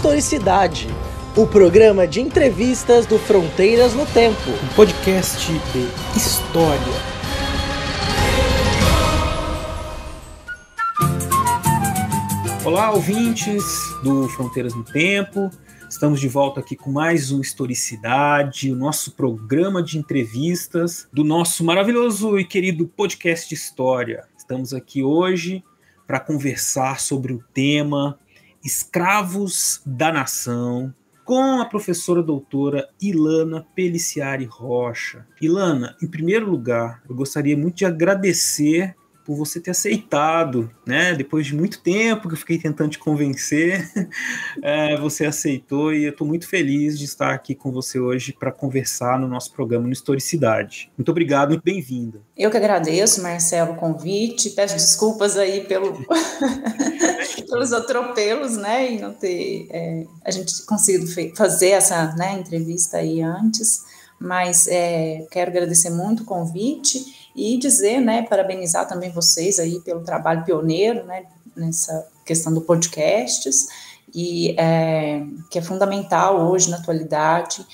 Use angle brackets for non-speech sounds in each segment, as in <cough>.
Historicidade, o programa de entrevistas do Fronteiras no Tempo. Um podcast de história. Olá, ouvintes do Fronteiras no Tempo. Estamos de volta aqui com mais um Historicidade, o nosso programa de entrevistas do nosso maravilhoso e querido podcast de história. Estamos aqui hoje para conversar sobre o tema Escravos da Nação, com a professora doutora Ilana Peliciari Rocha. Ilana, em primeiro lugar, eu gostaria muito de agradecer por você ter aceitado, né? Depois de muito tempo que eu fiquei tentando te convencer, <laughs> é, você aceitou e eu estou muito feliz de estar aqui com você hoje para conversar no nosso programa no Historicidade. Muito obrigado, muito bem-vinda. Eu que agradeço, Marcelo, o convite. Peço desculpas aí pelo <laughs> pelos atropelos, né? E não ter é, a gente conseguido fazer essa né, entrevista aí antes. Mas é, quero agradecer muito o convite e dizer, né, parabenizar também vocês aí pelo trabalho pioneiro, né, nessa questão do podcasts, e é, que é fundamental hoje na atualidade,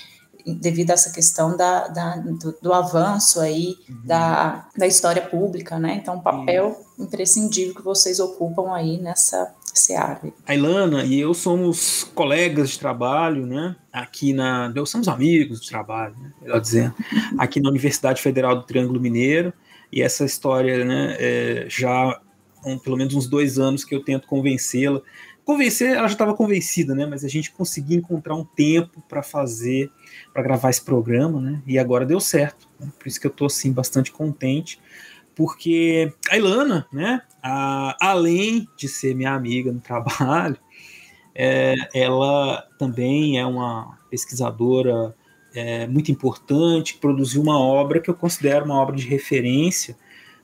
devido a essa questão da, da do, do, avanço aí uhum. da, da história pública, né, então um papel uhum. imprescindível que vocês ocupam aí nessa seara. A Ilana e eu somos colegas de trabalho, né, aqui na. Somos amigos de trabalho, né, melhor dizendo, <laughs> aqui na Universidade Federal do Triângulo Mineiro. E essa história, né, é, já um, pelo menos uns dois anos que eu tento convencê-la. Convencer, ela já estava convencida, né? Mas a gente conseguiu encontrar um tempo para fazer, para gravar esse programa, né? E agora deu certo. Né? Por isso que eu estou assim bastante contente, porque a Ilana, né? A, além de ser minha amiga no trabalho, <laughs> é, ela também é uma pesquisadora é, muito importante, produziu uma obra que eu considero uma obra de referência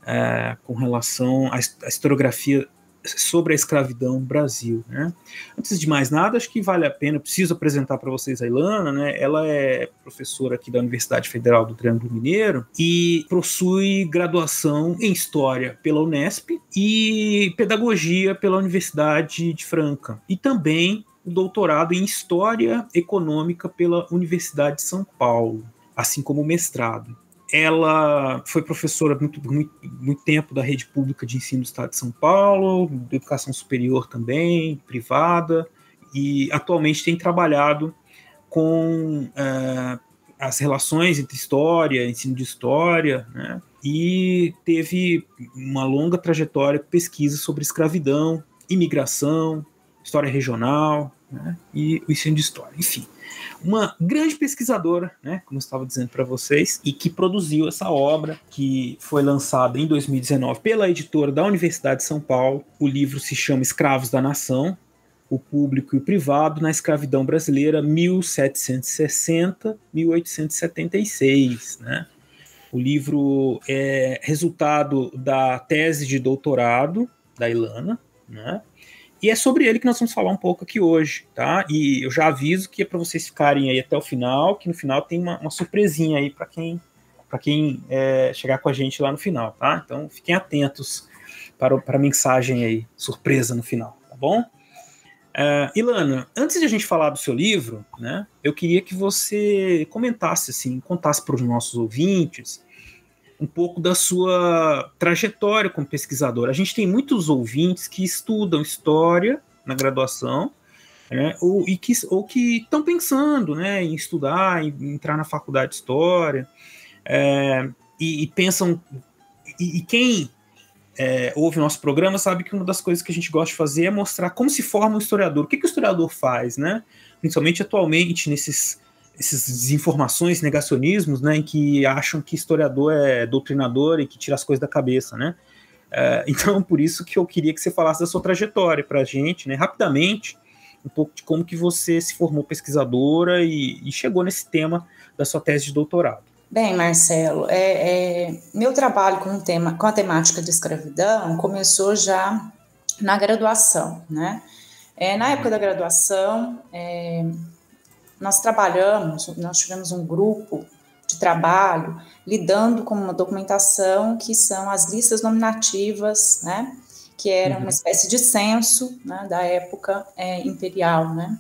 é, com relação à, à historiografia sobre a escravidão Brasil. Né? Antes de mais nada, acho que vale a pena, preciso apresentar para vocês a Ilana, né? ela é professora aqui da Universidade Federal do Triângulo Mineiro e possui graduação em História pela Unesp e Pedagogia pela Universidade de Franca, e também o doutorado em História Econômica pela Universidade de São Paulo, assim como o mestrado. Ela foi professora muito, muito, muito tempo da rede pública de ensino do Estado de São Paulo, de educação superior também, privada, e atualmente tem trabalhado com uh, as relações entre história, ensino de história, né? e teve uma longa trajetória de pesquisa sobre escravidão, imigração, história regional né? e o ensino de história. Enfim, uma grande pesquisadora, né, como eu estava dizendo para vocês, e que produziu essa obra que foi lançada em 2019 pela editora da Universidade de São Paulo. O livro se chama Escravos da Nação, o público e o privado na escravidão brasileira 1760-1876, né? O livro é resultado da tese de doutorado da Ilana, né? E é sobre ele que nós vamos falar um pouco aqui hoje, tá? E eu já aviso que é para vocês ficarem aí até o final, que no final tem uma, uma surpresinha aí para quem para quem é, chegar com a gente lá no final, tá? Então fiquem atentos para, para a mensagem aí, surpresa no final, tá bom? Uh, Ilana, antes de a gente falar do seu livro, né, eu queria que você comentasse, assim, contasse para os nossos ouvintes um pouco da sua trajetória como pesquisador. A gente tem muitos ouvintes que estudam história na graduação, né, ou, e que, ou que estão pensando né, em estudar, em, entrar na faculdade de história, é, e, e, pensam. E, e quem é, ouve o nosso programa sabe que uma das coisas que a gente gosta de fazer é mostrar como se forma um historiador, o que, que o historiador faz, né? Principalmente atualmente, nesses essas desinformações, negacionismos, né, em que acham que historiador é doutrinador e que tira as coisas da cabeça, né? É, <laughs> então, por isso que eu queria que você falasse da sua trajetória para a gente, né, rapidamente, um pouco de como que você se formou pesquisadora e, e chegou nesse tema da sua tese de doutorado. Bem, Marcelo, é, é, meu trabalho com, o tema, com a temática de escravidão começou já na graduação, né? É, na época da graduação, é, nós trabalhamos, nós tivemos um grupo de trabalho lidando com uma documentação que são as listas nominativas, né, que era uhum. uma espécie de censo né, da época é, imperial, né.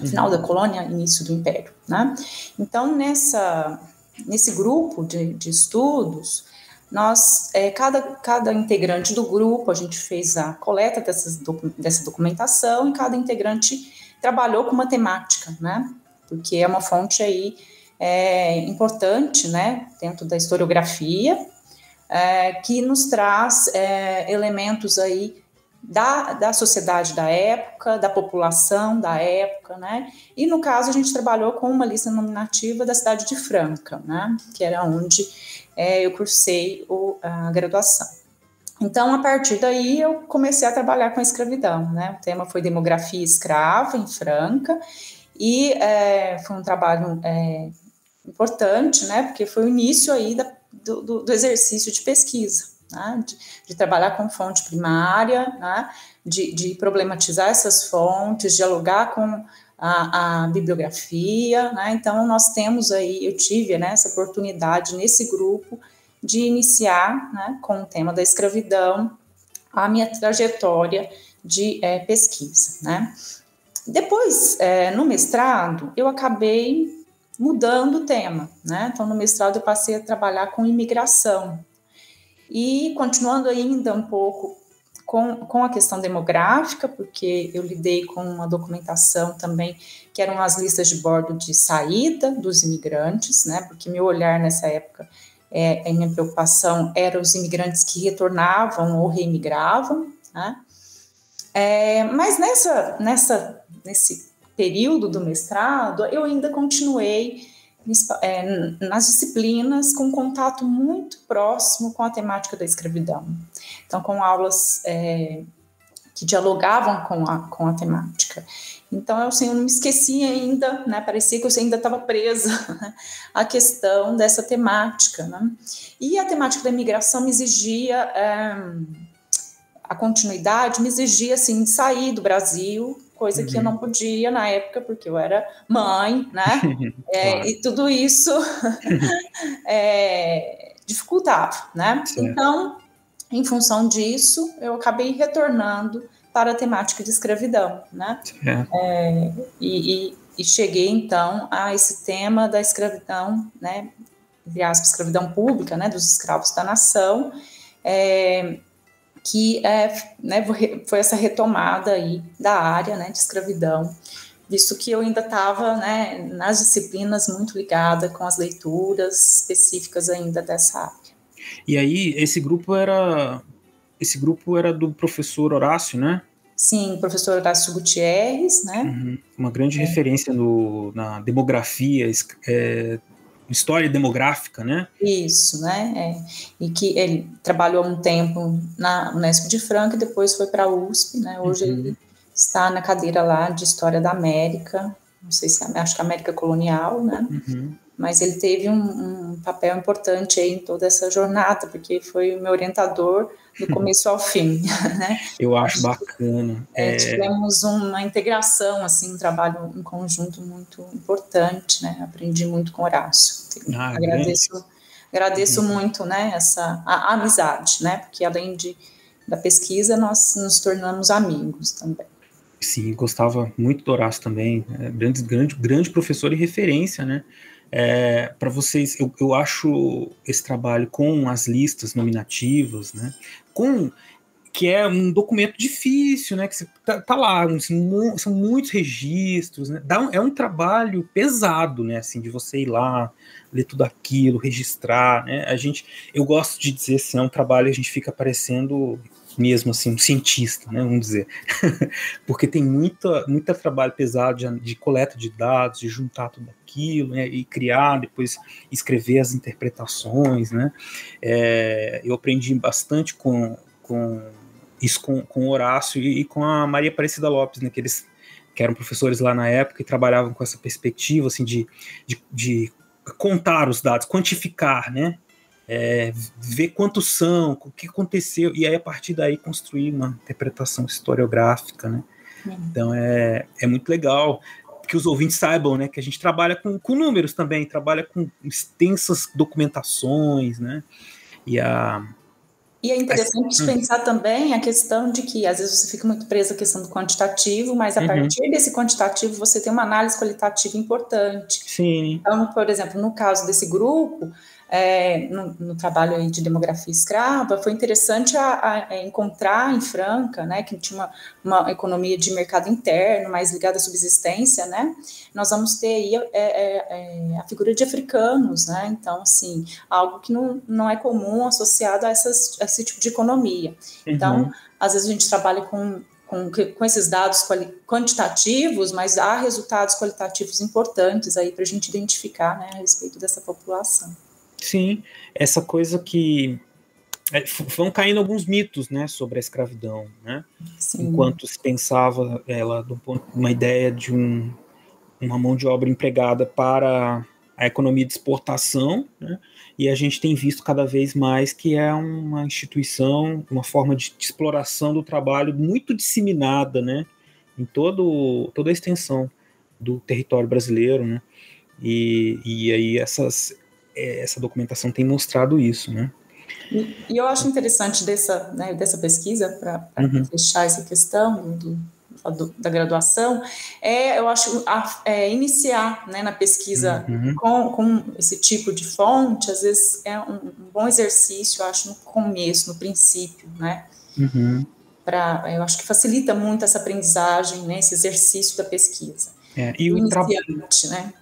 final da colônia, início do império, né? Então, nessa, nesse grupo de, de estudos, nós, é, cada, cada integrante do grupo, a gente fez a coleta dessas, dessa documentação e cada integrante trabalhou com uma temática, né? Porque é uma fonte aí é, importante, né, dentro da historiografia, é, que nos traz é, elementos aí da, da sociedade da época, da população da época, né? E no caso a gente trabalhou com uma lista nominativa da cidade de Franca, né? Que era onde é, eu cursei o, a graduação. Então, a partir daí, eu comecei a trabalhar com a escravidão, né? O tema foi demografia escrava em Franca, e é, foi um trabalho é, importante, né? Porque foi o início aí da, do, do, exercício de pesquisa, né? de, de, trabalhar com fonte primária, né? de, de problematizar essas fontes, dialogar com a, a, bibliografia, né? Então, nós temos aí, eu tive né, essa oportunidade nesse grupo de iniciar, né, com o tema da escravidão, a minha trajetória de é, pesquisa, né? Depois, é, no mestrado, eu acabei mudando o tema, né? Então, no mestrado, eu passei a trabalhar com imigração. E continuando ainda um pouco com, com a questão demográfica, porque eu lidei com uma documentação também, que eram as listas de bordo de saída dos imigrantes, né? Porque meu olhar nessa época, é, a minha preocupação era os imigrantes que retornavam ou reimigravam, né? É, mas nessa, nessa, nesse período do mestrado, eu ainda continuei é, nas disciplinas com contato muito próximo com a temática da escravidão. Então, com aulas é, que dialogavam com a, com a temática. Então, eu, assim, eu não me esqueci ainda, né, parecia que eu ainda estava presa <laughs> à questão dessa temática. Né? E a temática da imigração me exigia, é, a continuidade me exigia, assim, de sair do Brasil, coisa uhum. que eu não podia na época, porque eu era mãe, né? <laughs> é, claro. E tudo isso <laughs> é, dificultava, né? Certo. Então, em função disso, eu acabei retornando para a temática de escravidão, né? É, e, e, e, cheguei então a esse tema da escravidão, né? Entre aspas, escravidão pública, né? Dos escravos da nação. É, que é, né, foi essa retomada aí da área né, de escravidão, visto que eu ainda estava né, nas disciplinas muito ligada com as leituras específicas ainda dessa área. E aí esse grupo era esse grupo era do professor Horácio, né? Sim, professor Horácio Gutierrez, né? Uhum. Uma grande é. referência no, na demografia é, história demográfica, né? Isso, né? É. E que ele trabalhou um tempo na Unesp de Franca e depois foi para a USP, né? Hoje uhum. ele está na cadeira lá de História da América, não sei se é, acho que é América Colonial, né? Uhum. Mas ele teve um, um papel importante aí em toda essa jornada, porque foi o meu orientador do começo ao fim, <laughs> né? Eu acho bacana. É, é... Tivemos uma integração, assim, um trabalho em conjunto muito importante, né? Aprendi muito com Horácio. Ah, agradeço, grande. agradeço uhum. muito, né? Essa a, a amizade, né? Porque além de da pesquisa, nós nos tornamos amigos também. Sim, gostava muito do Horácio também, é, grande, grande, grande professor e referência, né? É, para vocês, eu, eu acho esse trabalho com as listas nominativas, né? Com que é um documento difícil, né? Que tá, tá lá, um, são muitos registros, né? Dá um, é um trabalho pesado, né? Assim, de você ir lá, ler tudo aquilo, registrar, né? A gente, eu gosto de dizer assim, é um trabalho a gente fica parecendo mesmo assim, um cientista, né, vamos dizer, <laughs> porque tem muita, muita trabalho pesado de, de, coleta de dados, de juntar tudo aquilo, né, e criar, depois escrever as interpretações, né, é, eu aprendi bastante com, com isso com, com o Horácio e, e, com a Maria Aparecida Lopes, né, que eles que eram professores lá na época e trabalhavam com essa perspectiva, assim, de, de, de contar os dados, quantificar, né, é, ver quantos são, o que aconteceu, e aí a partir daí construir uma interpretação historiográfica, né? Então é, é muito legal que os ouvintes saibam, né, que a gente trabalha com, com números também, trabalha com extensas documentações, né? E a E é interessante mas, pensar também a questão de que às vezes você fica muito preso à questão do quantitativo, mas a uhum. partir desse quantitativo você tem uma análise qualitativa importante. Sim. Então, por exemplo, no caso desse grupo, é, no, no, trabalho de demografia escrava, foi interessante a, a, a encontrar em Franca, né, que tinha uma, uma, economia de mercado interno mais ligada à subsistência, né, nós vamos ter aí é, é, é, a figura de africanos, né, então, assim, algo que não, não é comum associado a, essas, a esse tipo de economia. Então, uhum. às vezes a gente trabalha com com, com, esses dados quantitativos, mas há resultados qualitativos importantes aí para a gente identificar né, a respeito dessa população. Sim, essa coisa que é, vão caindo alguns mitos, né, sobre a escravidão, né? Sim. Enquanto se pensava ela do ponto, uma ideia de um, uma mão de obra empregada para a economia de exportação, né? E a gente tem visto cada vez mais que é uma instituição, uma forma de, de exploração do trabalho muito disseminada, né? Em todo, toda a extensão do território brasileiro, né? E, e aí essas essa documentação tem mostrado isso, né? E, e eu acho interessante dessa, né, dessa pesquisa, para uhum. fechar essa questão do, do, da graduação, é, eu acho, a, é, iniciar né, na pesquisa uhum. com, com esse tipo de fonte, às vezes é um, um bom exercício, eu acho, no começo, no princípio, né? Uhum. Pra, eu acho que facilita muito essa aprendizagem, né, esse exercício da pesquisa. É, e o, trabalho, né?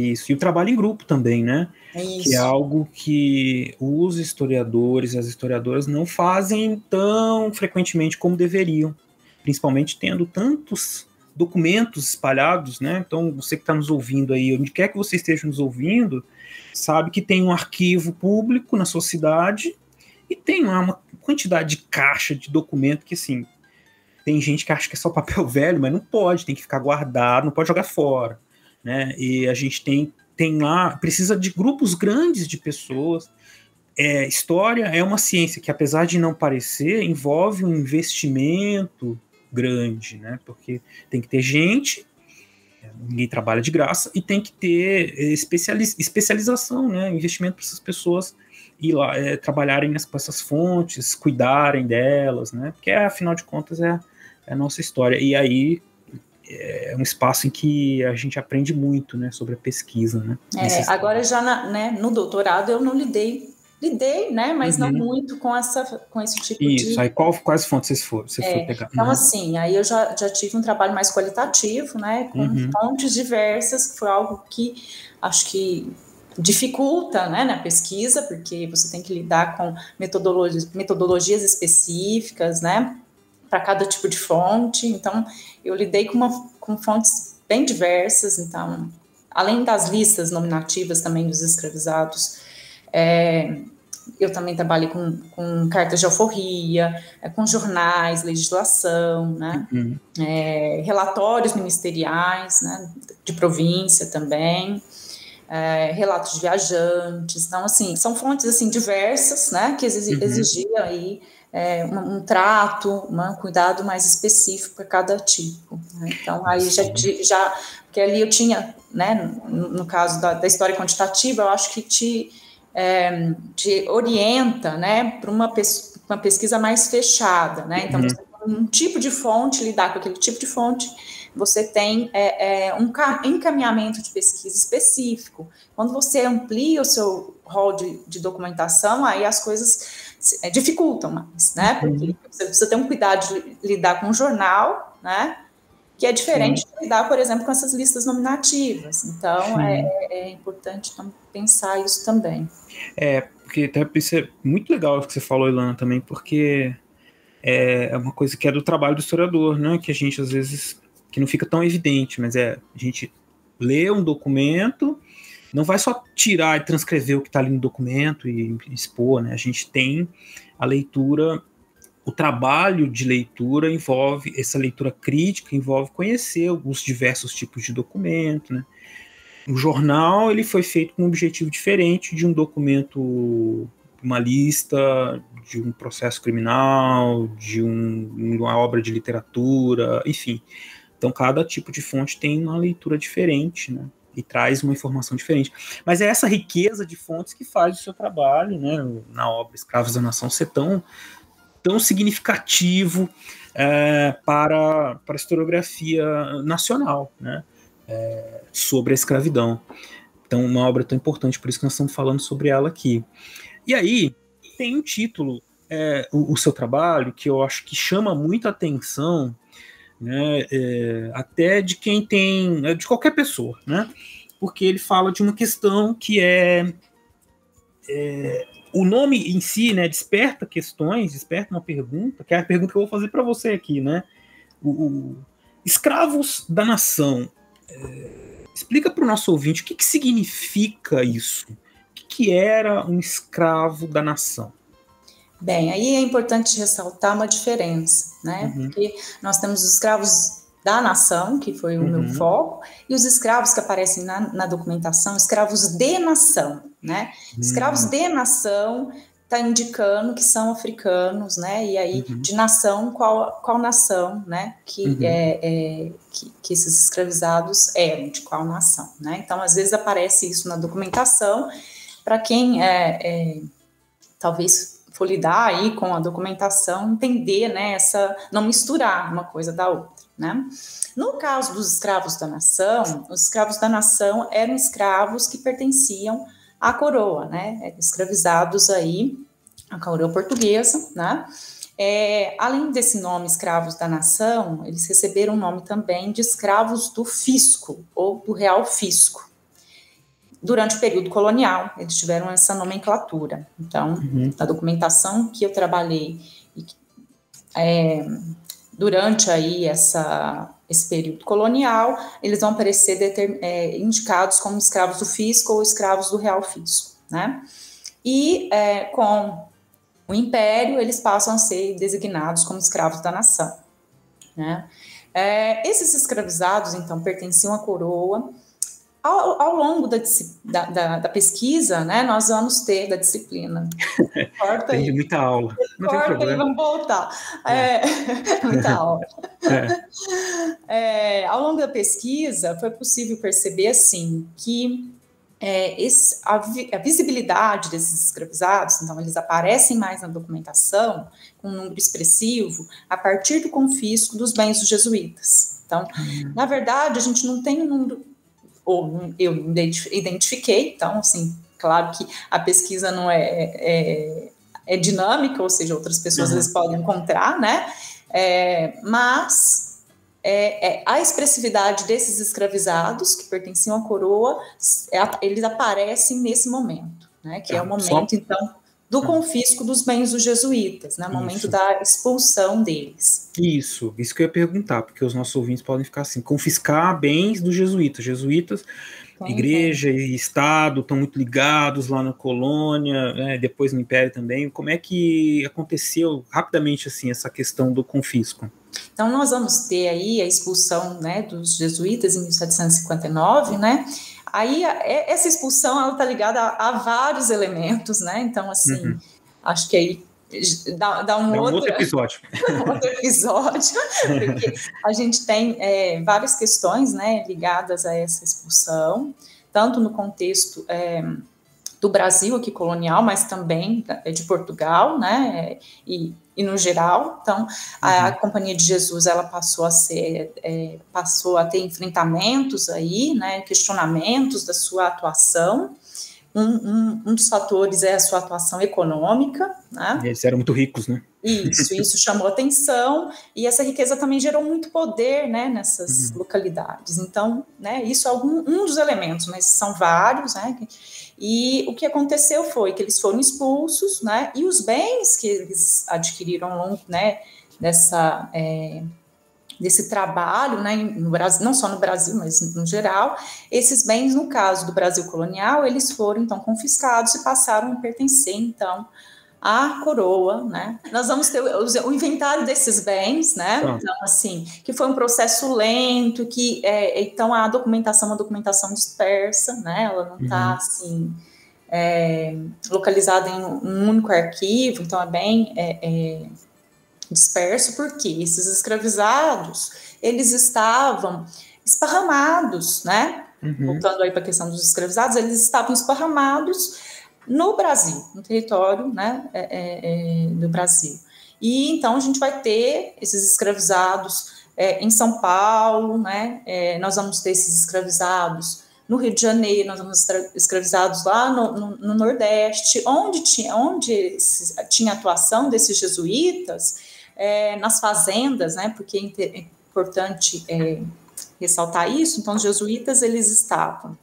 Isso, e o trabalho em grupo também, né? É que é algo que os historiadores, as historiadoras não fazem tão frequentemente como deveriam, principalmente tendo tantos documentos espalhados, né? Então, você que está nos ouvindo aí, onde quer que você esteja nos ouvindo, sabe que tem um arquivo público na sua cidade e tem lá uma quantidade de caixa de documento que, assim, tem gente que acha que é só papel <laughs> velho, mas não pode, tem que ficar guardado, não pode jogar fora, né? E a gente tem tem lá, precisa de grupos grandes de pessoas. É, história é uma ciência que, apesar de não parecer, envolve um investimento grande, né? Porque tem que ter gente, ninguém trabalha de graça, e tem que ter especializ, especialização, né? Investimento para essas pessoas ir lá, é, trabalharem com essas fontes, cuidarem delas, né? Porque afinal de contas é, é a nossa história. E aí é um espaço em que a gente aprende muito, né, sobre a pesquisa, né? É, agora já na, né, no doutorado eu não lidei, lidei, né, mas uhum. não muito com essa, com esse tipo Isso, de. Isso. Aí qual, quais fontes vocês foram? Você é, pegar? Então uhum. assim, aí eu já, já tive um trabalho mais qualitativo, né, com uhum. fontes diversas, que foi algo que acho que dificulta né, na pesquisa, porque você tem que lidar com metodologias, metodologias específicas, né, para cada tipo de fonte. Então, eu lidei com, uma, com fontes bem diversas. Então, além das listas nominativas também dos escravizados, é, eu também trabalhei com, com cartas de alforria, é, com jornais, legislação, né, uhum. é, relatórios ministeriais, né, de província também, é, relatos de viajantes, então, assim, são fontes, assim, diversas, né, que exigiam uhum. aí é, um, um, trato, um cuidado mais específico para cada tipo. Né? Então, aí já, já, porque ali eu tinha, né, no, no caso da, da, história quantitativa, eu acho que te, é, te orienta, né, para uma, pes uma pesquisa mais fechada, né? Então, uhum. você tem um tipo de fonte, lidar com aquele tipo de fonte, você tem é, é, um encaminhamento de pesquisa específico. Quando você amplia o seu rol de, de documentação, aí as coisas dificultam mais, né? Porque uhum. você precisa ter um cuidado de lidar com o jornal, né? Que é diferente Sim. de lidar, por exemplo, com essas listas nominativas. Então, é, é, importante pensar isso também. É, porque até isso é muito legal o que você falou, Ilana, também, porque é, é uma coisa que é do trabalho do historiador, né? Que a gente às vezes que não fica tão evidente, mas é a gente lê um documento não vai só tirar e transcrever o que está ali no documento e expor, né? A gente tem a leitura, o trabalho de leitura envolve, essa leitura crítica envolve conhecer os diversos tipos de documento, né? O jornal ele foi feito com um objetivo diferente de um documento, uma lista de um processo criminal, de um, uma obra de literatura, enfim. Então cada tipo de fonte tem uma leitura diferente, né? E traz uma informação diferente. Mas é essa riqueza de fontes que faz o seu trabalho, né, na obra Escravos da Nação, ser tão, tão significativo é, para, para a historiografia nacional, né, é, sobre a escravidão. Então, uma obra tão importante, por isso que nós estamos falando sobre ela aqui. E aí, tem um título, é, o, o, seu trabalho, que eu acho que chama muita atenção, né, é, até de quem tem, é, de qualquer pessoa, né, porque ele fala de uma questão que é, é o nome em si, né, desperta questões, desperta uma pergunta, que é a pergunta que eu vou fazer para você aqui, né, o, o, escravos da nação, é, Explica para o nosso ouvinte o que, que significa isso. O que, que era um escravo da nação? Bem, aí é importante ressaltar uma diferença, né? Uhum. Porque nós temos os escravos da nação, que foi o uhum. meu foco, e os escravos que aparecem na, na documentação, escravos de nação, né? Uhum. Escravos de nação está indicando que são africanos, né? E aí, uhum. de nação, qual, qual nação, né? Que, uhum. é, é, que, que, esses escravizados eram, de qual nação, né? Então, às vezes aparece isso na documentação, para quem é, é, talvez for lidar aí com a documentação, entender, né? Essa, não misturar uma coisa da outra, né? No caso dos escravos da nação, os escravos da nação eram escravos que pertenciam a coroa, né? Escravizados aí, a coroa portuguesa, né? É, além desse nome escravos da nação, eles receberam o nome também de escravos do fisco ou do real fisco. Durante o período colonial, eles tiveram essa nomenclatura. Então, uhum. a documentação que eu trabalhei é, durante aí essa, esse período colonial, eles vão aparecer determin, é, indicados como escravos do fisco ou escravos do real fisco, né? E é, com o império, eles passam a ser designados como escravos da nação, né? É, esses escravizados, então, pertenciam à coroa, ao, ao longo da, da, da, pesquisa, né, nós vamos ter da disciplina. Corta <laughs> aí. muita aula. Não Corta tem problema. vamos voltar. É. É, <laughs> muita aula. É. <laughs> é. ao longo da pesquisa, foi possível perceber, assim, que é, esse, a, a, visibilidade desses escravizados, então eles aparecem mais na documentação, com um número expressivo, a partir do confisco dos bens dos jesuítas. Então, uhum. na verdade, a gente não tem um número ou eu identifiquei, então, assim, claro que a pesquisa não é, é, é dinâmica, ou seja, outras pessoas uhum. podem encontrar, né? É, mas é, é, a expressividade desses escravizados que pertenciam à coroa, é, eles aparecem nesse momento, né? Que é, o momento, só... então, do ah. confisco dos bens dos jesuítas, né, momento isso. da expulsão deles. Isso, isso que eu ia perguntar, porque os nossos ouvintes podem ficar assim, confiscar bens dos jesuítas. Jesuítas, igreja e Estado estão muito ligados lá na colônia, né, depois no Império também. Como é que aconteceu rapidamente assim essa questão do confisco? Então nós vamos ter aí a expulsão né, dos jesuítas em 1759, né? Aí, é, essa expulsão, ela está ligada a, a, vários elementos, né? Então, assim, uhum. acho que aí dá, dá um, é um outro, outro, episódio. <laughs> um outro episódio, porque a gente tem é, várias questões, né, ligadas a essa expulsão, tanto no contexto é, do Brasil aqui colonial, mas também de Portugal, né, e e no geral. Então, a, uhum. Companhia de Jesus ela passou a ser, é, passou a ter enfrentamentos aí, né, questionamentos da sua atuação. Um, um, um, dos fatores é a sua atuação econômica, né? Eles eram muito ricos, né? Isso, isso <laughs> chamou atenção e essa riqueza também gerou muito poder, né, nessas uhum. localidades. Então, né, isso é algum, um dos elementos, mas são vários, né? E o que aconteceu foi que eles foram expulsos, né? E os bens que eles adquiriram ao longo, né, dessa é, desse trabalho, né, no Brasil, não só no Brasil, mas no geral, esses bens, no caso do Brasil colonial, eles foram então confiscados e passaram a pertencer então à coroa, né? Nós vamos ter o, inventário desses bens, né? Ah. Então, assim, que foi um processo lento, que é, então a documentação é uma documentação dispersa, né? Ela não está uhum. assim é, localizada em um único arquivo, então é bem é, é, disperso, porque esses escravizados eles estavam esparramados, né? uhum. voltando aí para a questão dos escravizados, eles estavam esparramados no Brasil, no território né, é, é, é, do Brasil. E então a gente vai ter esses escravizados é, em São Paulo, né, é, nós vamos ter esses escravizados no Rio de Janeiro, nós vamos ter escravizados lá no, no, no Nordeste, onde tinha, onde tinha atuação desses jesuítas, é, nas fazendas, né, porque é importante ressaltar isso, então os jesuítas eles estavam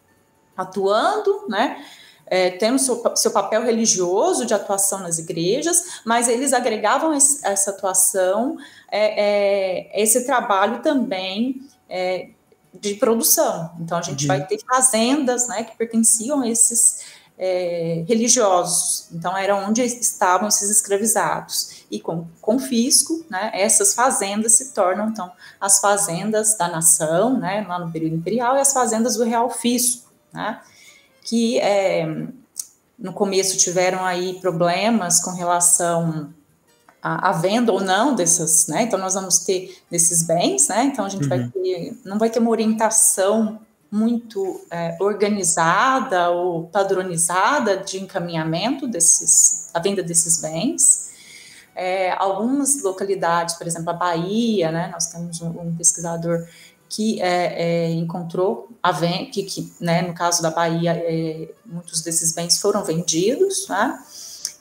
atuando, né, é, tendo seu, seu papel religioso de atuação nas igrejas, mas eles agregavam esse, essa atuação, é, é, esse trabalho também é, de produção. Então, a gente uhum. vai ter fazendas né, que pertenciam a esses é, religiosos. Então, era onde estavam esses escravizados. E com confisco, né, essas fazendas se tornam, então, as fazendas da nação, né, lá no período imperial, e as fazendas do real fisco, né, que é, no começo tiveram aí problemas com relação à, à, venda ou não dessas, né? Então nós vamos ter desses bens, né? Então a gente uhum. vai ter, não vai ter uma orientação muito é, organizada ou padronizada de encaminhamento desses, a venda desses bens. É, algumas localidades, por exemplo, a Bahia, né? Nós temos um, um pesquisador que é, é, encontrou a que, que né, no caso da Bahia, é, muitos desses bens foram vendidos, né?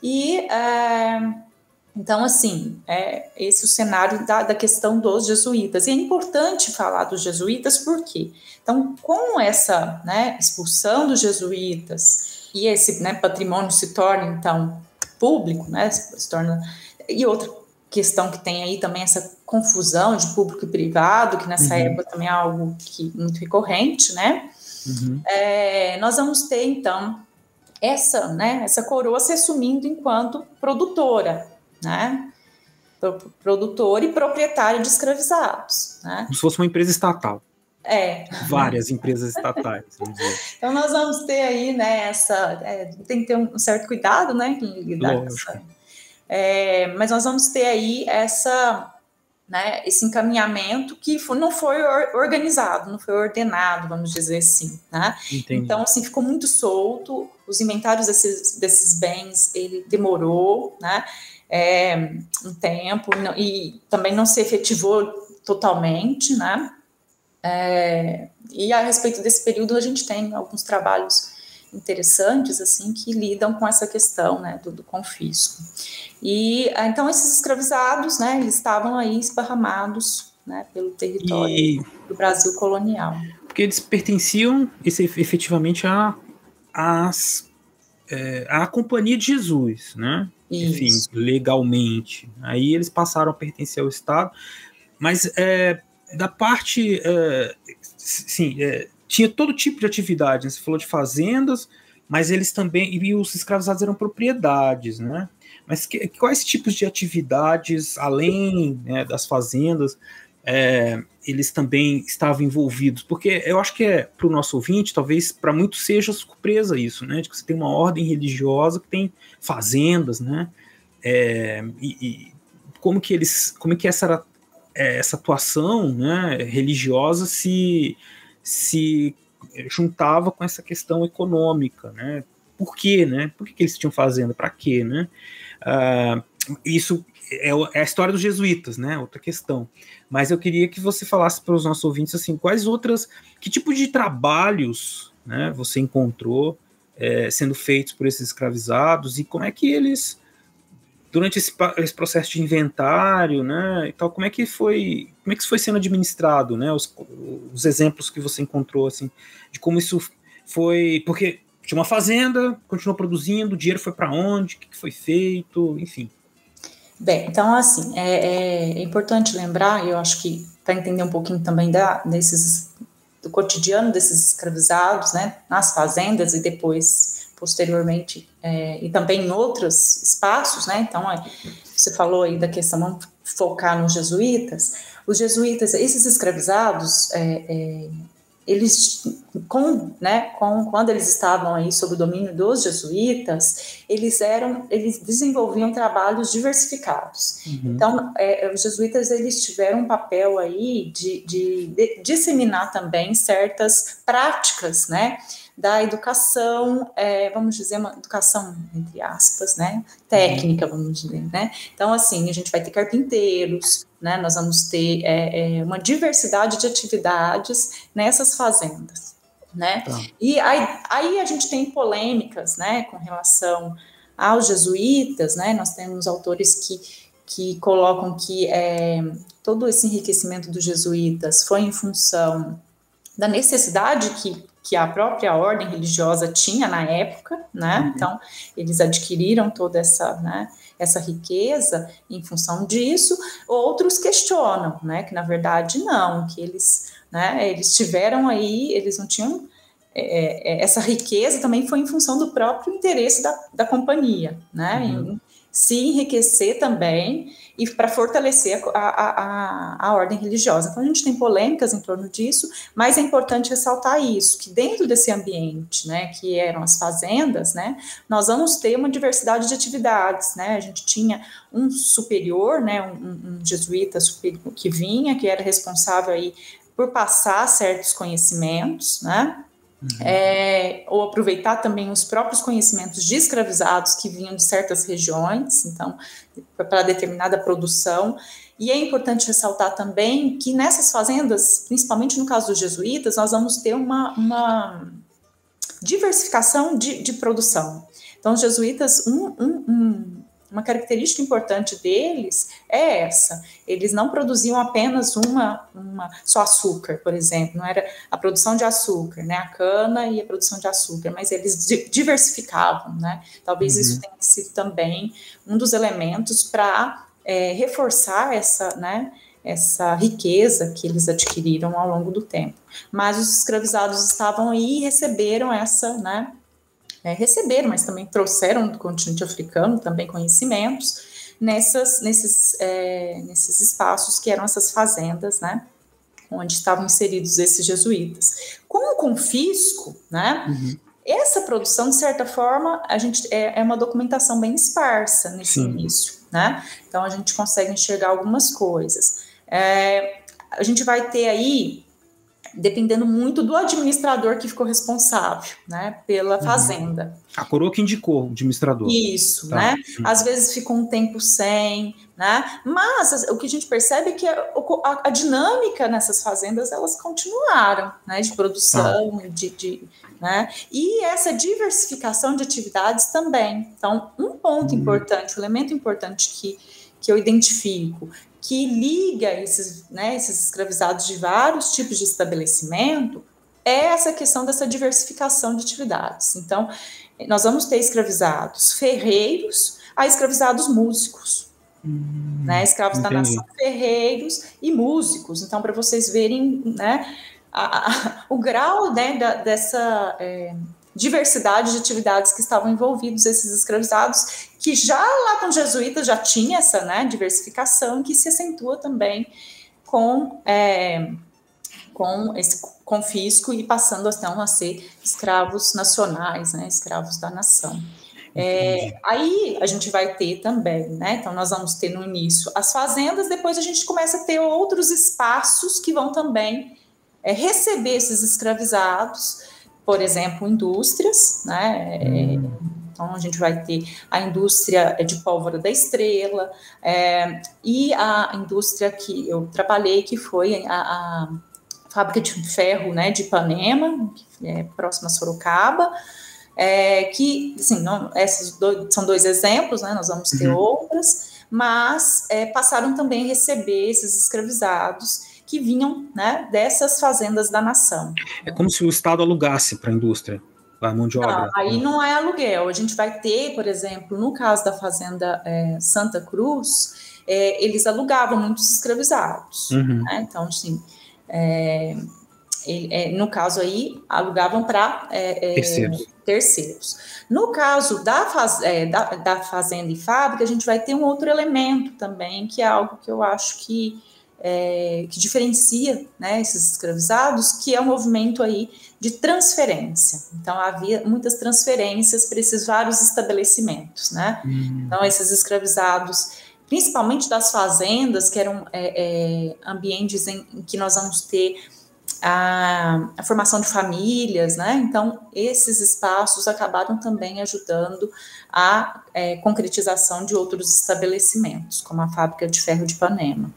E é, então, assim, é esse é o cenário da, da questão dos jesuítas. E é importante falar dos jesuítas, por quê? Então, com essa né, expulsão dos jesuítas e esse né, patrimônio se torna, então, público, né, se torna. E outra questão que tem aí também essa confusão de público e privado, que nessa uhum. época também é algo que, muito recorrente, né? Uhum. É, nós vamos ter, então, essa, né, essa coroa se assumindo enquanto produtora, né? Produtora e proprietária de escravizados, né? Como se fosse uma empresa estatal. É. Várias empresas estatais. <laughs> então nós vamos ter aí, né, essa. É, tem que ter um certo cuidado, né, em lidar Lógico. com essa é, mas nós vamos ter aí essa, né, esse encaminhamento que não foi organizado, não foi ordenado, vamos dizer assim. Né? Então, assim, ficou muito solto, os inventários desses, desses bens, ele demorou, né? É, um tempo e também não se efetivou totalmente, né? É, e a respeito desse período a gente tem alguns trabalhos interessantes assim que lidam com essa questão né, do, do confisco. E ah, então esses escravizados, né, eles estavam aí esparramados né, pelo território e... do Brasil colonial. Porque eles pertenciam esse, efetivamente a, as, é, a Companhia de Jesus, né? Isso. Enfim, legalmente. Aí eles passaram a pertencer ao Estado, mas é, da parte, é, sim, é, tinha todo tipo de atividade. Né? Você falou de fazendas, mas eles também. E os escravizados eram propriedades, né? Mas que, quais tipos de atividades, além né, das fazendas, é, eles também estavam envolvidos? Porque eu acho que é para o nosso ouvinte, talvez para muitos seja surpresa isso, né? De que você tem uma ordem religiosa que tem fazendas, né? É, e, e, como que eles, como que essa é, essa atuação, né, religiosa se se juntava com essa questão econômica, né? Por quê, né? Por que, que eles tinham fazenda? Para quê, né? Uh, isso é, é, a história dos jesuítas, né? Outra questão. Mas eu queria que você falasse para os nossos ouvintes assim, quais outras, que tipo de trabalhos, né? Você encontrou é, sendo feitos por esses escravizados e como é que eles durante esse, esse, processo de inventário, né, e tal, como é que foi, como é que foi sendo administrado, né, os, os exemplos que você encontrou, assim, de como isso foi, porque tinha uma fazenda, continuou produzindo, o dinheiro foi para onde, o que foi feito, enfim. Bem, então, assim, é, é importante lembrar, eu acho que para entender um pouquinho também da, desses, do cotidiano desses escravizados, né, nas fazendas e depois posteriormente é, e também em outros espaços, né? Então, é, você falou aí da questão, vamos focar nos jesuítas. Os jesuítas, esses escravizados, é, é eles, com, né, com, quando eles estavam aí sob o domínio dos jesuítas, eles eram, eles desenvolviam trabalhos diversificados. Uhum. Então, é, os jesuítas eles tiveram um papel aí de, de, de disseminar também certas práticas, né, da educação, é, vamos dizer, uma educação, entre aspas, né, técnica, vamos dizer, né, então, assim, a gente vai ter carpinteiros, né, nós vamos ter é, é, uma diversidade de atividades nessas fazendas, né, tá. e aí, aí a gente tem polêmicas, né, com relação aos jesuítas, né, nós temos autores que, que colocam que é, todo esse enriquecimento dos jesuítas foi em função da necessidade que que a própria ordem religiosa tinha na época, né? Uhum. Então, eles adquiriram toda essa, né, essa riqueza em função disso. Outros questionam, né, que na verdade não, que eles, né, eles tiveram aí, eles não tinham é, é, essa riqueza também foi em função do próprio interesse da, da companhia, né? Uhum. Em se enriquecer também e para fortalecer a, a, a, a, ordem religiosa. Então, a gente tem polêmicas em torno disso, mas é importante ressaltar isso, que dentro desse ambiente, né, que eram as fazendas, né, nós vamos ter uma diversidade de atividades, né, a gente tinha um superior, né, um, um jesuíta que vinha, que era responsável aí por passar certos conhecimentos, né, Uhum. É, ou aproveitar também os próprios conhecimentos de escravizados que vinham de certas regiões, então, para determinada produção. E é importante ressaltar também que nessas fazendas, principalmente no caso dos jesuítas, nós vamos ter uma, uma diversificação de, de produção. Então, os jesuítas, um, um, um uma característica importante deles é essa. Eles não produziam apenas uma, uma só açúcar, por exemplo, não era a produção de açúcar, né, a cana e a produção de açúcar, mas eles diversificavam, né? Talvez uhum. isso tenha sido também um dos elementos para é, reforçar essa, né, essa riqueza que eles adquiriram ao longo do tempo. Mas os escravizados estavam aí e receberam essa, né, é, receberam, mas também trouxeram do continente africano também conhecimentos nessas, nesses, é, nesses espaços que eram essas fazendas, né? Onde estavam inseridos esses jesuítas. Com o confisco, né? Uhum. Essa produção, de certa forma, a gente é, é uma documentação bem esparsa nesse Sim. início, né? Então a gente consegue enxergar algumas coisas. É, a gente vai ter aí dependendo muito do administrador que ficou responsável, né, pela uhum. fazenda. A coroa que indicou o administrador. Isso, tá. né? Uhum. Às vezes ficou um tempo sem, né? Mas o que a gente percebe é que a, a, a dinâmica nessas fazendas elas continuaram, né? De produção, tá. de, de, né? E essa diversificação de atividades também. Então, um ponto uhum. importante, um elemento importante que que eu identifico que liga esses, né, esses escravizados de vários tipos de estabelecimento é essa questão dessa diversificação de atividades. Então, nós vamos ter escravizados ferreiros a escravizados músicos. Hum, né, escravos entendi. da nação, ferreiros e músicos. Então, para vocês verem né, a, a, <laughs> o grau né, da, dessa é, diversidade de atividades que estavam envolvidos esses escravizados, que já lá com os jesuítas já tinha essa né, diversificação, que se acentua também com, é, com esse confisco e passando então a ser escravos nacionais, né, escravos da nação. É, aí a gente vai ter também, né? Então, nós vamos ter no início as fazendas, depois a gente começa a ter outros espaços que vão também é, receber esses escravizados por exemplo, indústrias, né? Hum. Então, a gente vai ter a indústria de pólvora da estrela é, e a indústria que eu trabalhei, que foi a, a fábrica de ferro né, de Ipanema, que é próxima a Sorocaba, é, que, assim, não, esses dois, são dois exemplos, né, nós vamos ter uhum. outras, mas é, passaram também a receber esses escravizados que vinham né, dessas fazendas da nação. É como se o Estado alugasse para a indústria a mão de obra. Não, aí não é aluguel. A gente vai ter, por exemplo, no caso da fazenda é, Santa Cruz, é, eles alugavam muitos escravizados. Uhum. Né? Então, assim, é, ele, é, no caso aí, alugavam para é, é, terceiros. terceiros. No caso da, faz, da, da fazenda e fábrica, a gente vai ter um outro elemento também, que é algo que eu acho que é, que diferencia né, esses escravizados, que é o um movimento aí de transferência. Então havia muitas transferências para esses vários estabelecimentos, né? Uhum. Então esses escravizados, principalmente das fazendas, que eram é, é, ambientes em, em, que nós vamos ter a, a, formação de famílias, né? Então esses espaços acabaram também ajudando a é, concretização de outros estabelecimentos, como a fábrica de ferro de Ipanema.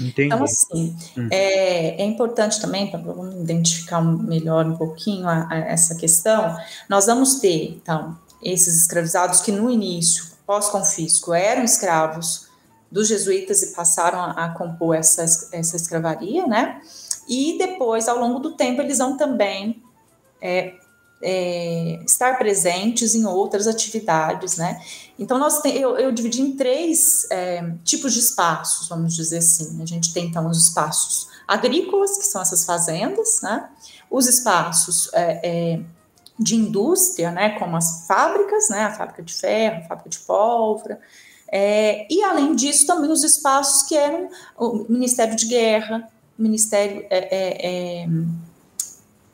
Entendi. Então, assim, hum. é, é, importante também, para identificar melhor um pouquinho a, a essa questão, nós vamos ter, então, esses escravizados que no início, pós-confisco, eram escravos dos jesuítas e passaram a, a compor essa, essa escravaria, né? E depois, ao longo do tempo, eles vão também é, é, estar presentes em outras atividades, né? Então, nós tem, eu, eu dividi em três é, tipos de espaços, vamos dizer assim. A gente tem, então, os espaços agrícolas, que são essas fazendas, né? Os espaços é, é, de indústria, né? Como as fábricas, né? A fábrica de ferro, a fábrica de pólvora. É, e, além disso, também os espaços que eram o Ministério de Guerra, Ministério é,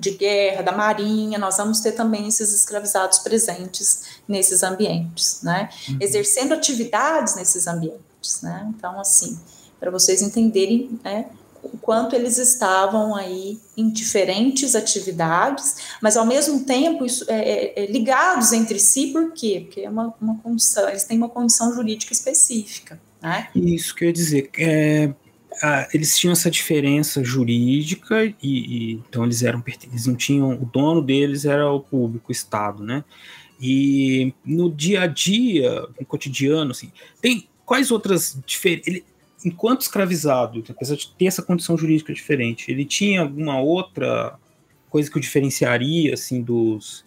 de guerra, da marinha, nós vamos ter também esses escravizados presentes nesses ambientes, né? Uhum. Exercendo atividades nesses ambientes, né? Então, assim, para vocês entenderem, né? O quanto eles estavam aí em diferentes atividades, mas ao mesmo tempo isso, é, é, é ligados entre si, por quê? Porque é uma, uma condição, eles têm uma condição jurídica específica. Né? Isso que eu ia dizer. É, ah, eles tinham essa diferença jurídica e, e, então eles eram eles não tinham o dono deles era o público o estado né? E no dia a dia no cotidiano assim tem quais outras diferenças enquanto escravizado apesar de ter essa condição jurídica diferente ele tinha alguma outra coisa que o diferenciaria assim dos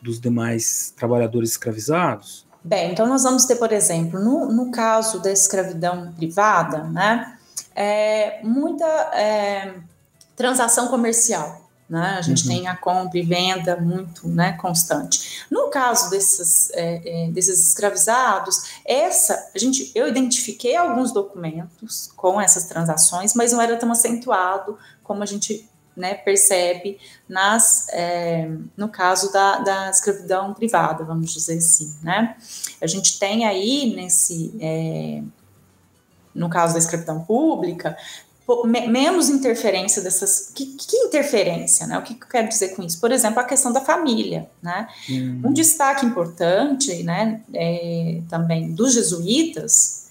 dos demais trabalhadores escravizados? Bem, então nós vamos ter, por exemplo, no, no caso da escravidão privada, né, é, muita é, transação comercial. Né? A gente uhum. tem a compra e venda muito né, constante. No caso desses, é, é, desses escravizados, essa a gente, eu identifiquei alguns documentos com essas transações, mas não era tão acentuado como a gente né, percebe nas, é, no caso da, da escravidão privada, vamos dizer assim. Né? A gente tem aí nesse é, no caso da escravidão pública, menos interferência dessas. Que, que, interferência, né? O que, que eu quero dizer com isso? Por exemplo, a questão da família, né? Uhum. Um destaque importante, né, é, também dos jesuítas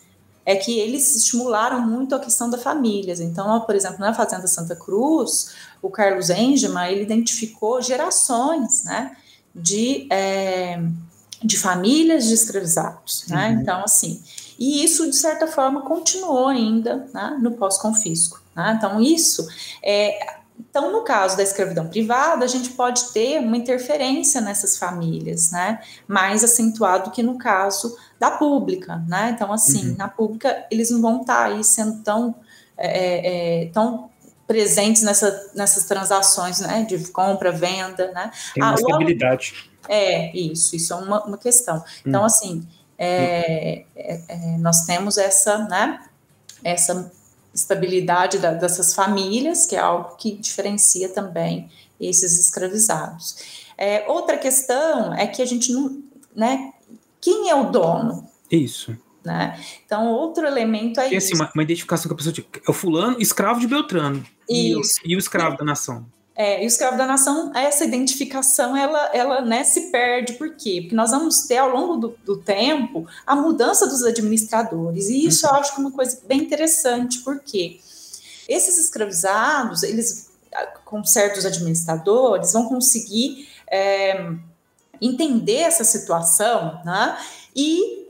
é que eles estimularam muito a questão da famílias. Então, por exemplo, na Fazenda Santa Cruz, o Carlos Engema, ele identificou gerações, né, de, é, de famílias de escravizados, né? Uhum. Então, assim, e isso, de certa forma, continuou ainda né, no pós-confisco. Né? Então, isso é. Então, no caso da escravidão privada, a gente pode ter uma interferência nessas famílias, né? Mais acentuado que no caso da pública, né? Então, assim, uhum. na pública, eles não vão estar aí sendo tão, é, é, tão presentes nessa, nessas transações, né? De compra, venda, né? Tem uma ah, estabilidade. É, isso, isso é uma, uma questão. Então, hum. assim, é, é, é, nós temos essa, né, essa estabilidade da, dessas famílias, que é algo que diferencia também esses escravizados. É, outra questão é que a gente não, né, quem é o dono? Isso. Né? Então, outro elemento é Tem, assim, uma, uma, identificação que a pessoa é o fulano, escravo de Beltrano. Isso. E, e o escravo da nação. É, e o escravo da nação, essa identificação, ela, ela né, se perde, por quê? Porque nós vamos ter, ao longo do, do tempo, a mudança dos administradores, e isso uhum. eu acho que é uma coisa bem interessante, porque esses escravizados, eles, com certos administradores, vão conseguir é, entender essa situação, né, e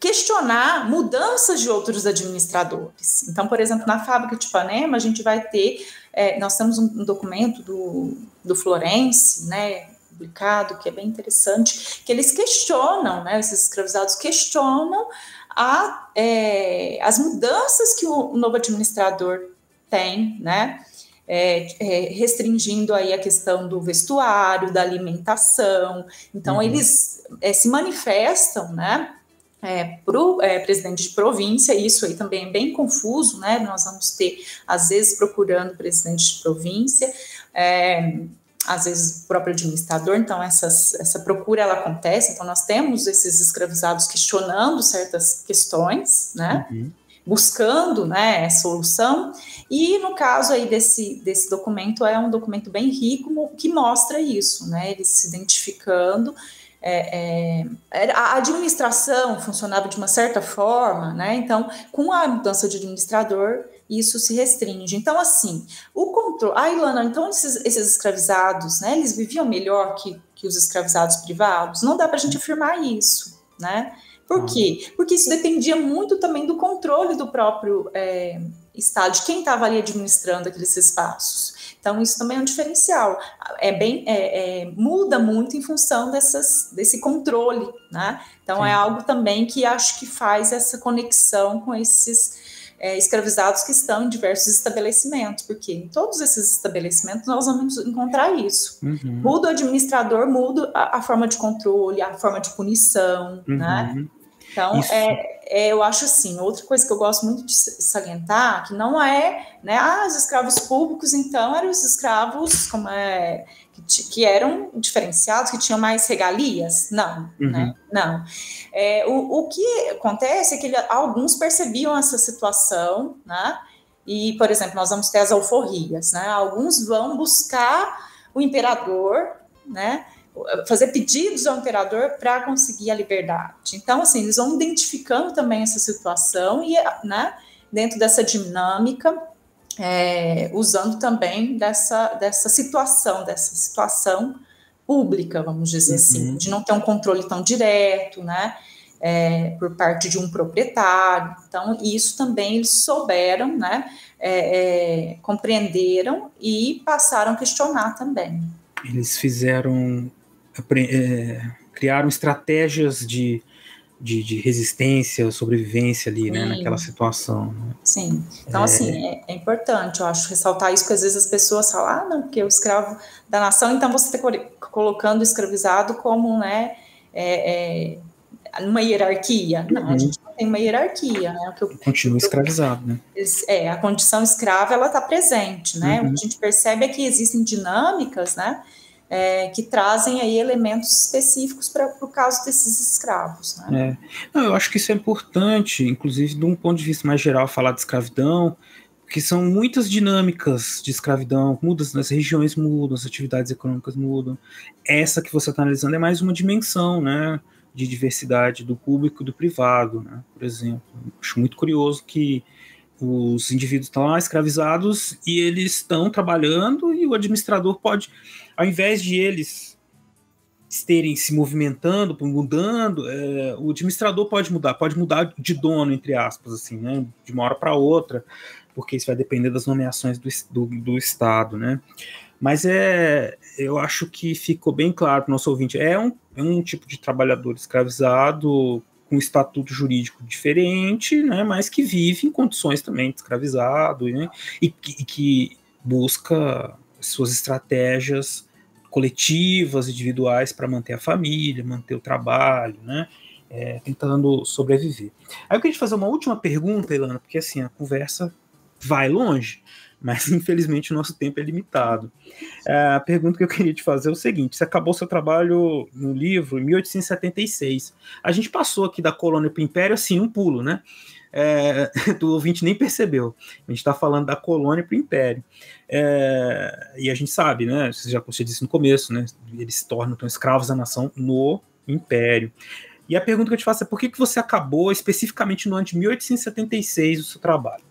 questionar mudanças de outros administradores. Então, por exemplo, na fábrica de Ipanema, a gente vai ter é, nós temos um, um, documento do, do Florence, né, publicado, que é bem interessante, que eles questionam, né, esses escravizados questionam a, é, as mudanças que o, o, novo administrador tem, né, é, é, restringindo aí a questão do vestuário, da alimentação. Então, uhum. eles é, se manifestam, né, é, para o é, presidente de província, isso aí também é bem confuso, né? Nós vamos ter, às vezes, procurando presidente de província, é, às vezes o próprio administrador, então essas, essa procura ela acontece, então nós temos esses escravizados questionando certas questões, né? Uhum. Buscando né, solução, e no caso aí desse, desse documento, é um documento bem rico que mostra isso, né? Eles se identificando é, é, a administração funcionava de uma certa forma, né? Então, com a mudança de administrador, isso se restringe. Então, assim, o controle. Ah, Ilana, então esses, esses escravizados, né? Eles viviam melhor que, que os escravizados privados? Não dá para a gente afirmar isso, né? Por quê? Porque isso dependia muito também do controle do próprio é, Estado, de quem estava ali administrando aqueles espaços. Então, isso também é um diferencial. É bem, é, é, muda muito em função dessas, desse controle, né? Então, é Sim. é algo também que acho que faz essa conexão com esses é, escravizados que estão em diversos estabelecimentos, porque em todos esses estabelecimentos nós vamos encontrar isso. Uhum. Muda o administrador, muda a, a, forma de controle, a forma de punição, né? uhum. né? Então, é, é, eu acho assim, outra coisa que eu gosto muito de salientar, que não é, né, ah, os escravos públicos, então, eram os escravos como é, que, que eram diferenciados, que tinham mais regalias? Não, uhum. né, não. É, o, o que acontece é que ele, alguns percebiam essa situação, né, e, por exemplo, nós vamos ter as alforrias, né, alguns vão buscar o imperador, né, fazer pedidos ao imperador para conseguir a liberdade. Então, assim, eles vão identificando também essa situação e, né, dentro dessa dinâmica, é, usando também dessa, dessa situação, dessa situação pública, vamos dizer assim, uhum. assim, de não ter um controle tão direto, né, é, por parte de um proprietário. Então, isso também eles souberam, né, é, é compreenderam e passaram a questionar também. Eles fizeram é, criaram estratégias de, de, de, resistência, sobrevivência ali, né, naquela situação. Né? Sim, então assim, é... assim, é, é, importante, eu acho, ressaltar isso, que às vezes as pessoas falam, ah, não, porque o escravo da nação, então você está colocando o escravizado como, né, é, é, numa hierarquia. Não, uhum. a gente não tem uma hierarquia, né? O que Continua escravizado, né? É, a condição escrava, ela está presente, né? Uhum. O que a gente percebe é que existem dinâmicas, né? É, que trazem aí elementos específicos para o caso desses escravos. Né? É. Não, eu acho que isso é importante, inclusive de um ponto de vista mais geral, falar de escravidão, que são muitas dinâmicas de escravidão, mudam, as regiões mudam, as atividades econômicas mudam. Essa que você está analisando é mais uma dimensão, né, de diversidade do público e do privado, né, por exemplo. Acho muito curioso que os indivíduos estão lá escravizados e eles estão trabalhando e o administrador pode ao invés de eles esterem se movimentando, mudando, é, o administrador pode mudar, pode mudar de dono, entre aspas, assim, né, de uma hora para outra, porque isso vai depender das nomeações do, do, do, Estado, né. Mas é, eu acho que ficou bem claro para o nosso ouvinte, é um, é um tipo de trabalhador escravizado com um estatuto jurídico diferente, né, mas que vive em condições também de escravizado, né, e, e que busca suas estratégias coletivas, individuais para manter a família, manter o trabalho, né? É, tentando sobreviver. Aí eu queria te fazer uma última pergunta, Ilana, porque assim, a conversa vai longe, mas <laughs> infelizmente o nosso tempo é limitado. É, a pergunta que eu queria te fazer é o seguinte: você acabou seu trabalho no livro em 1876. A gente passou aqui da colônia para o império assim, um pulo, né? É, <laughs> ouvinte nem percebeu. A gente está falando da colônia para o império. É, e a gente sabe, né? Você já você disse no começo, né? Eles se tornam então, escravos da nação no império. E a pergunta que eu te faço é por que, que você acabou especificamente no ano de 1876 o seu trabalho?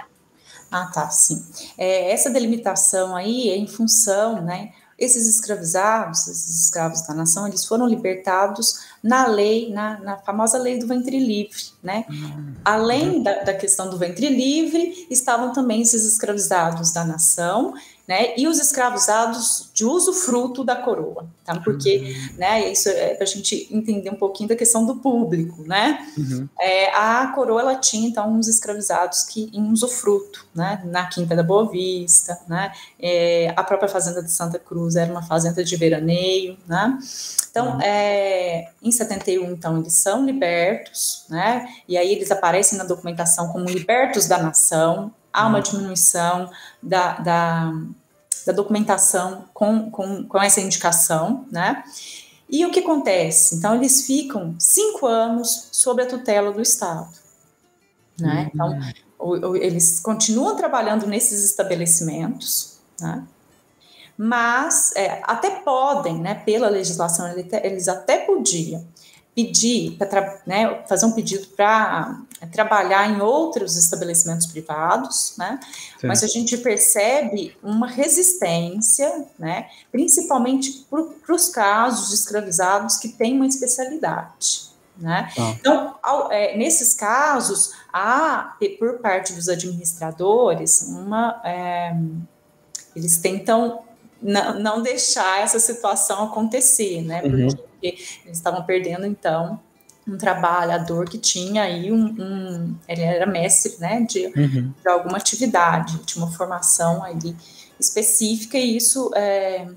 Ah, tá, sim. É, essa delimitação aí é em função, né? Esses escravizados, esses escravos da nação, eles foram libertados na lei, na, na famosa lei do ventre livre, né? Uhum. Além da, da, questão do ventre livre, estavam também esses escravizados da nação né, e os escravizados de uso fruto da coroa, tá? Porque, uhum. né, isso é para a gente entender um pouquinho da questão do público, né? Uhum. É, a coroa ela tinha então uns escravizados que em usufruto, né, na Quinta da Boa Vista, né? É, a própria fazenda de Santa Cruz era uma fazenda de veraneio, né? Então, uhum. é, em 71, então, eles são libertos, né? E aí eles aparecem na documentação como libertos da nação, há uma uhum. diminuição da, da, da documentação com, com, com essa indicação, né? E o que acontece? Então, eles ficam cinco anos sob a tutela do Estado, né? Então, uhum. o, o, eles continuam trabalhando nesses estabelecimentos, né? Mas é, até podem, né, pela legislação, eles até podiam pedir, para né, fazer um pedido para é, trabalhar em outros estabelecimentos privados, né? Sim. Mas a gente percebe uma resistência, né? Principalmente para os casos de escravizados que têm uma especialidade. Né? Ah. Então, ao, é, nesses casos, há, por parte dos administradores, uma, é, eles tentam não, não deixar essa situação acontecer, né? Uhum. Porque eles estavam perdendo, então, um trabalhador que tinha aí um, um ele era mestre, né, de, uhum. de, alguma atividade, de uma formação ali específica, e isso, é,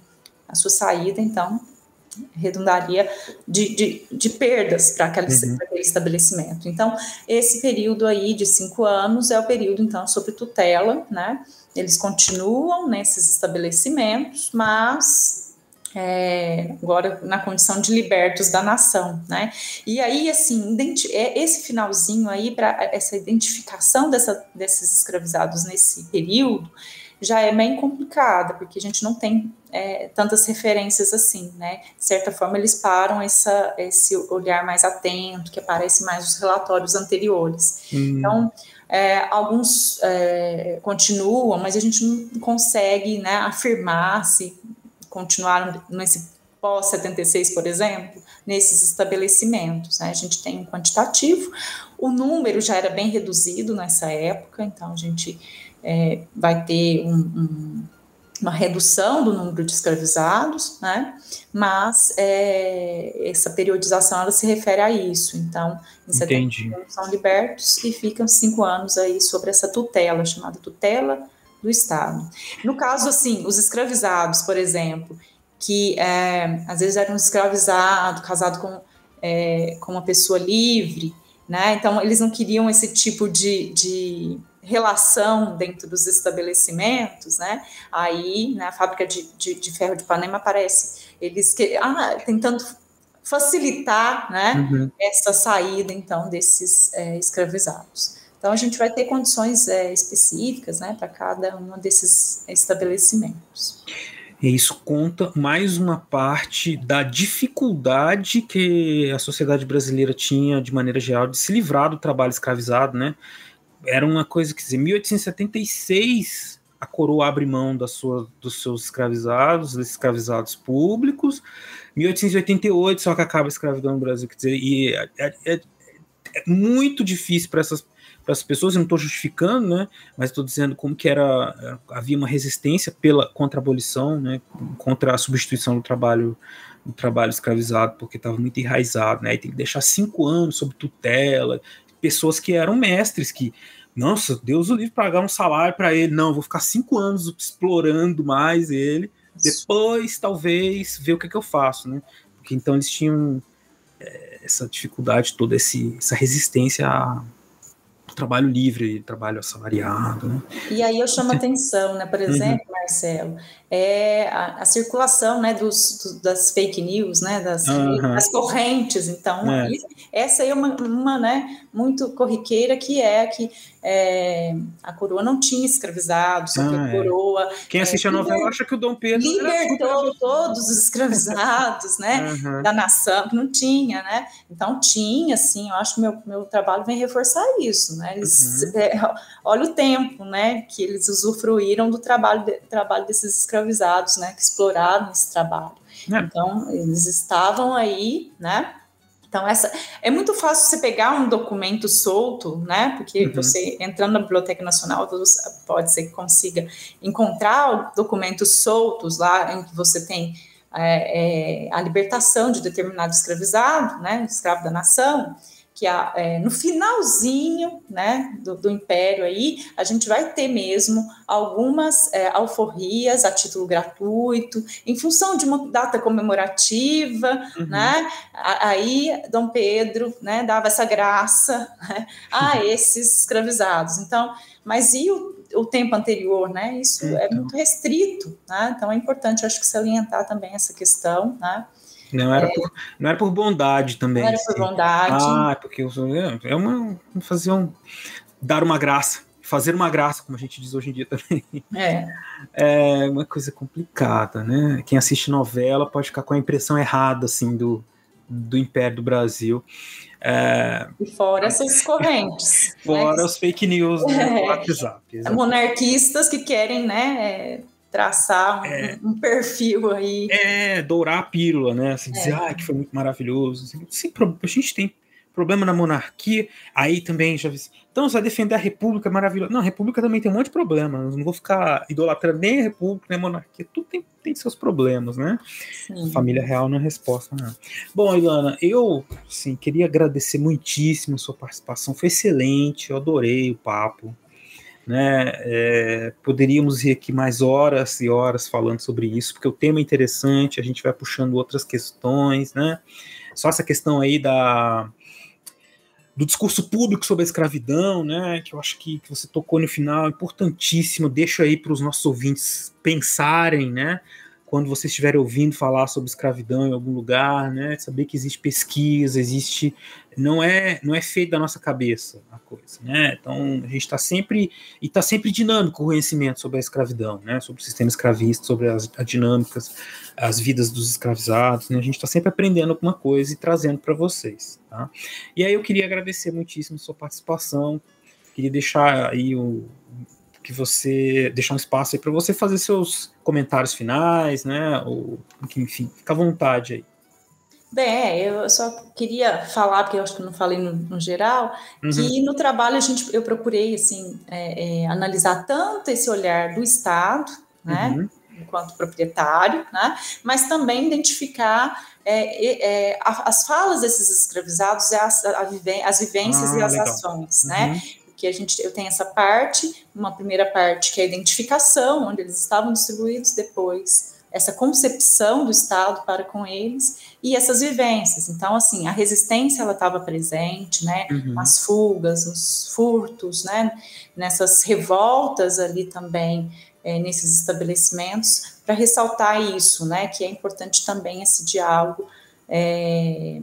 a sua saída, então, redundaria de, de, de perdas para aquele, uhum. aquele, estabelecimento. Então, esse período aí de cinco anos é o período, então, sob tutela, né, eles continuam nesses estabelecimentos, mas é, agora na condição de libertos da nação, né? E aí, assim, é, esse finalzinho aí, para essa identificação dessa, desses escravizados nesse período, já é bem complicada, porque a gente não tem é, tantas referências assim, né? De certa forma, eles param essa, esse olhar mais atento, que aparece mais nos relatórios anteriores. Hum. Então, é, alguns é, continuam, mas a gente não consegue né, afirmar se continuaram nesse pós-76, por exemplo, nesses estabelecimentos. Né? A gente tem um quantitativo, o número já era bem reduzido nessa época, então a gente é, vai ter um, um uma redução do número de escravizados, né? Mas é, essa periodização ela se refere a isso. Então, em 71 são libertos e ficam cinco anos aí sobre essa tutela chamada tutela do Estado. No caso, assim, os escravizados, por exemplo, que é, às vezes eram escravizados, casado com, é, com uma pessoa livre, né? Então, eles não queriam esse tipo de, de relação dentro dos estabelecimentos, né? Aí, na fábrica de, de, de ferro de Panema aparece eles que, ah, tentando facilitar, né, uhum. essa saída então desses é, escravizados. Então a gente vai ter condições é, específicas, né, para cada um desses estabelecimentos. Isso conta mais uma parte da dificuldade que a sociedade brasileira tinha, de maneira geral, de se livrar do trabalho escravizado, né? era uma coisa que, dizer, 1876 a coroa abre mão da sua, dos seus escravizados, dos escravizados públicos, 1888 só que acaba a escravidão no Brasil, quer dizer, e é, é, é muito difícil para essas para as pessoas, eu não estou justificando, né, mas estou dizendo como que era, havia uma resistência pela contra a abolição, né, contra a substituição do trabalho do trabalho escravizado, porque estava muito enraizado, né, e tem que deixar cinco anos sob tutela, pessoas que eram mestres, que, nossa, Deus o livre pagar um salário para ele, não, vou ficar cinco anos explorando mais ele, depois talvez ver o que, que eu faço, né? Porque então eles tinham é, essa dificuldade toda, esse, essa resistência a trabalho livre, trabalho assalariado. Né? E aí eu chamo <laughs> atenção, né? Por uhum. exemplo, uhum. Marcelo, é a, a circulação, né, dos, do, das fake news, né, das, uhum. das correntes. Então, é. essa aí é uma, uma, né, muito corriqueira que é que é, a coroa não tinha escravizado, só ah, que a ah, é. coroa. Quem assiste a novela acha que o Dom Pedro libertou todos os escravizados, né, uhum. da nação, não tinha, né? Então tinha, sim. Eu acho que meu meu trabalho vem reforçar isso, né? Eles, uhum. <laughs> é, olha o tempo, né, que eles usufruíram do trabalho de, trabalho desses escravizados, né, que exploraram esse trabalho. É. Então eles estavam aí, né? Então, essa é muito fácil você pegar um documento solto, né? Porque uhum. você entrando na Biblioteca Nacional, pode ser que consiga encontrar documentos soltos lá em que você tem é, é, a libertação de determinado escravizado, né? Escravo da nação que a, é, no finalzinho né, do, do, Império aí, a gente vai ter mesmo algumas é, alforrias a título gratuito, em função de uma data comemorativa, uhum. né? Aí Dom Pedro né, dava essa graça né, a <laughs> esses escravizados. Então, mas e o, o tempo anterior, né? Isso é então. é muito restrito, né? Então é importante, acho que salientar também essa questão, né? Não era, é, por, não era por bondade também. Não era por bondade. Ah, porque eu, é uma. Fazer um. Dar uma graça. Fazer uma graça, como a gente diz hoje em dia também. É. <laughs> É uma coisa complicada, né? Quem assiste novela pode ficar com a impressão errada, assim, do, do Império do Brasil. É... E fora essas <laughs> correntes. fora né? os fake news no é. WhatsApp. Exatamente. Monarquistas que querem, né, traçar um, é, um, perfil aí. É, dourar a pílula, né? Assim, dizer, é. ah, que foi muito maravilhoso. Assim, sim, a gente tem problema na monarquia, aí também já então você vai defender a república maravilhosa. Não, a república também tem um monte de problemas. Não vou ficar idolatrando nem a república, nem a monarquia. Tudo tem, tem seus problemas, né? Sim. Família real não é resposta, não. Bom, Ilana, eu sim, queria agradecer muitíssimo a sua participação. Foi excelente, eu adorei o papo né? É, poderíamos ir aqui mais horas e horas falando sobre isso, porque o tema é interessante, a gente vai puxando outras questões, né? Só essa questão aí da do discurso público sobre a escravidão, né? Que eu acho que, que você tocou no final, importantíssimo. Deixo aí para os nossos ouvintes pensarem, né? quando vocês estiverem ouvindo falar sobre escravidão em algum lugar, né, saber que existe pesquisa, existe, não é, não é feito da nossa cabeça a coisa, né? Então a gente está sempre e está sempre dinâmico o conhecimento sobre a escravidão, né? Sobre o sistema escravista, sobre as, as dinâmicas, as vidas dos escravizados, né? A gente está sempre aprendendo alguma coisa e trazendo para vocês, tá? E aí eu queria agradecer muitíssimo a sua participação, queria deixar aí o que você deixar um espaço aí para você fazer seus comentários finais, né? Ou, enfim, fica à vontade aí. Bem, eu só queria falar, porque eu acho que não falei no, no geral, uhum. que no trabalho a gente, eu procurei assim é, é, analisar tanto esse olhar do Estado, né, uhum. enquanto proprietário, né, mas também identificar é, é as falas desses escravizados, as, as vivências ah, e as legal. ações, né? uhum. né? que a gente eu tenho essa parte, uma primeira parte que é a identificação, onde eles estavam distribuídos, depois essa concepção do Estado para com eles e essas vivências. Então, assim, a resistência ela estava presente, né? Uhum. As fugas, os furtos, né? Nessas revoltas ali também é, nesses estabelecimentos para ressaltar isso, né? Que é importante também esse diálogo é,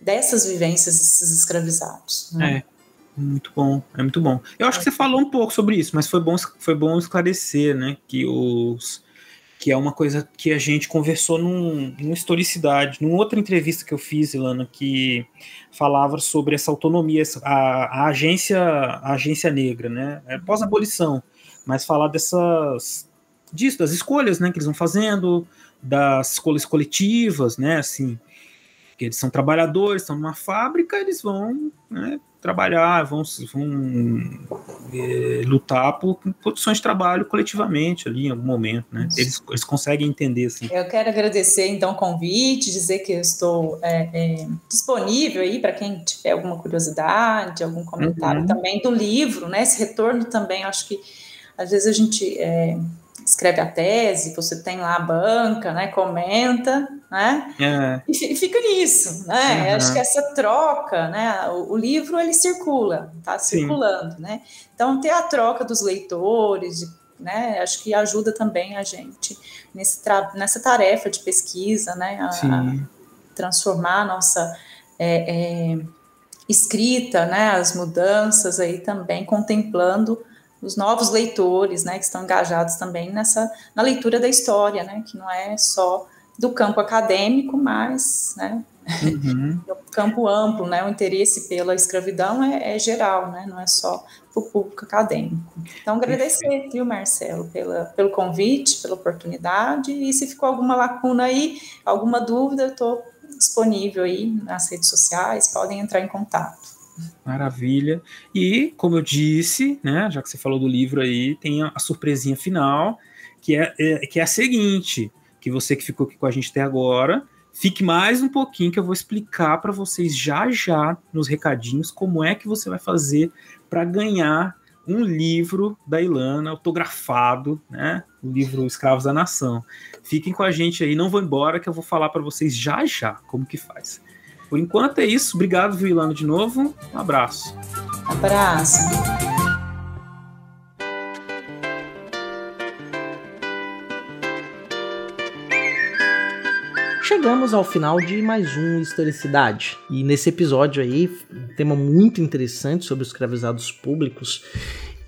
dessas vivências desses escravizados. Né? É. Muito bom, é muito bom. Eu acho que você falou um pouco sobre isso, mas foi bom, foi bom esclarecer, né, que os que é uma coisa que a gente conversou num, numa historicidade, numa outra entrevista que eu fiz, Ilana, que falava sobre essa autonomia, a, a agência, a agência negra, né, é pós-abolição, mas falar dessas disso, das escolhas, né, que eles vão fazendo, das escolhas coletivas, né, assim, que eles são trabalhadores, estão numa fábrica, eles vão né, trabalhar, vão, vão é, lutar por condições de trabalho coletivamente ali em algum momento, né? Eles, eles conseguem entender assim. Eu quero agradecer então o convite, dizer que eu estou é, é, disponível aí para quem tiver alguma curiosidade, algum comentário uhum. também do livro, né? Esse retorno também, acho que às vezes a gente é, escreve a tese, você tem lá a banca, né? Comenta, né? É. E fica nisso, né? Uhum. Acho que essa troca, né? O, o livro ele circula, tá circulando, Sim. né? Então ter a troca dos leitores, né? Acho que ajuda também a gente nesse nessa tarefa de pesquisa, né? A, a transformar a nossa é, é, escrita, né? As mudanças aí também contemplando os novos leitores, né, que estão engajados também nessa na leitura da história, né, que não é só do campo acadêmico, mas, né, uhum. do <laughs> campo amplo, né, o interesse pela escravidão é, é geral, né, não é só para o público acadêmico. Então, agradecer, viu, Marcelo, pela, pelo convite, pela oportunidade, e se ficou alguma lacuna aí, alguma dúvida, eu estou disponível aí nas redes sociais, podem entrar em contato. Maravilha. E, como eu disse, né, já que você falou do livro aí, tem a, a surpresinha final, que é, é, que é a seguinte, que você que ficou aqui com a gente até agora, fique mais um pouquinho que eu vou explicar para vocês já já nos recadinhos como é que você vai fazer para ganhar um livro da Ilana autografado, né? O livro Escravos da Nação. Fiquem com a gente aí, não vão embora que eu vou falar para vocês já já como que faz. Por enquanto é isso. Obrigado, viu, Ilana, de novo. Um abraço. Abraço. Chegamos ao final de mais um Historicidade. E nesse episódio aí, um tema muito interessante sobre os escravizados públicos.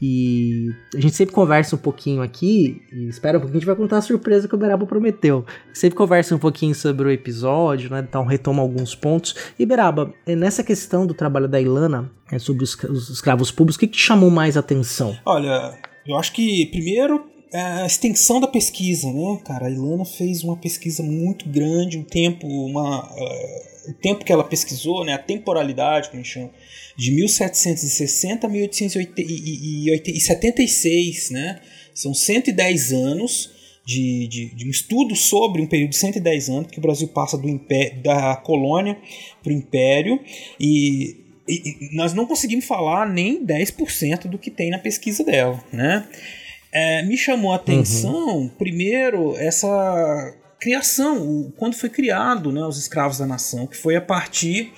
E a gente sempre conversa um pouquinho aqui, e espera um pouquinho, a gente vai contar a surpresa que o Beraba prometeu. Sempre conversa um pouquinho sobre o episódio, né? Então retoma alguns pontos. E Beraba, é, nessa questão do trabalho da Ilana, é, sobre os, os escravos públicos, o que, que te chamou mais atenção? Olha, eu acho que primeiro a extensão da pesquisa, né, cara? A Ilana fez uma pesquisa muito grande, um tempo, uma, uh, o tempo que ela pesquisou, né, a temporalidade, como a gente chama, de 1760 a 1876, né? São 110 anos de, de, de, um estudo sobre um período de 110 anos que o Brasil passa do império, da colônia para o império e, e, e, nós não conseguimos falar nem 10% do que tem na pesquisa dela, né? É, me chamou a atenção, uhum. primeiro, essa criação, quando foi criado né, os escravos da nação, que foi a partir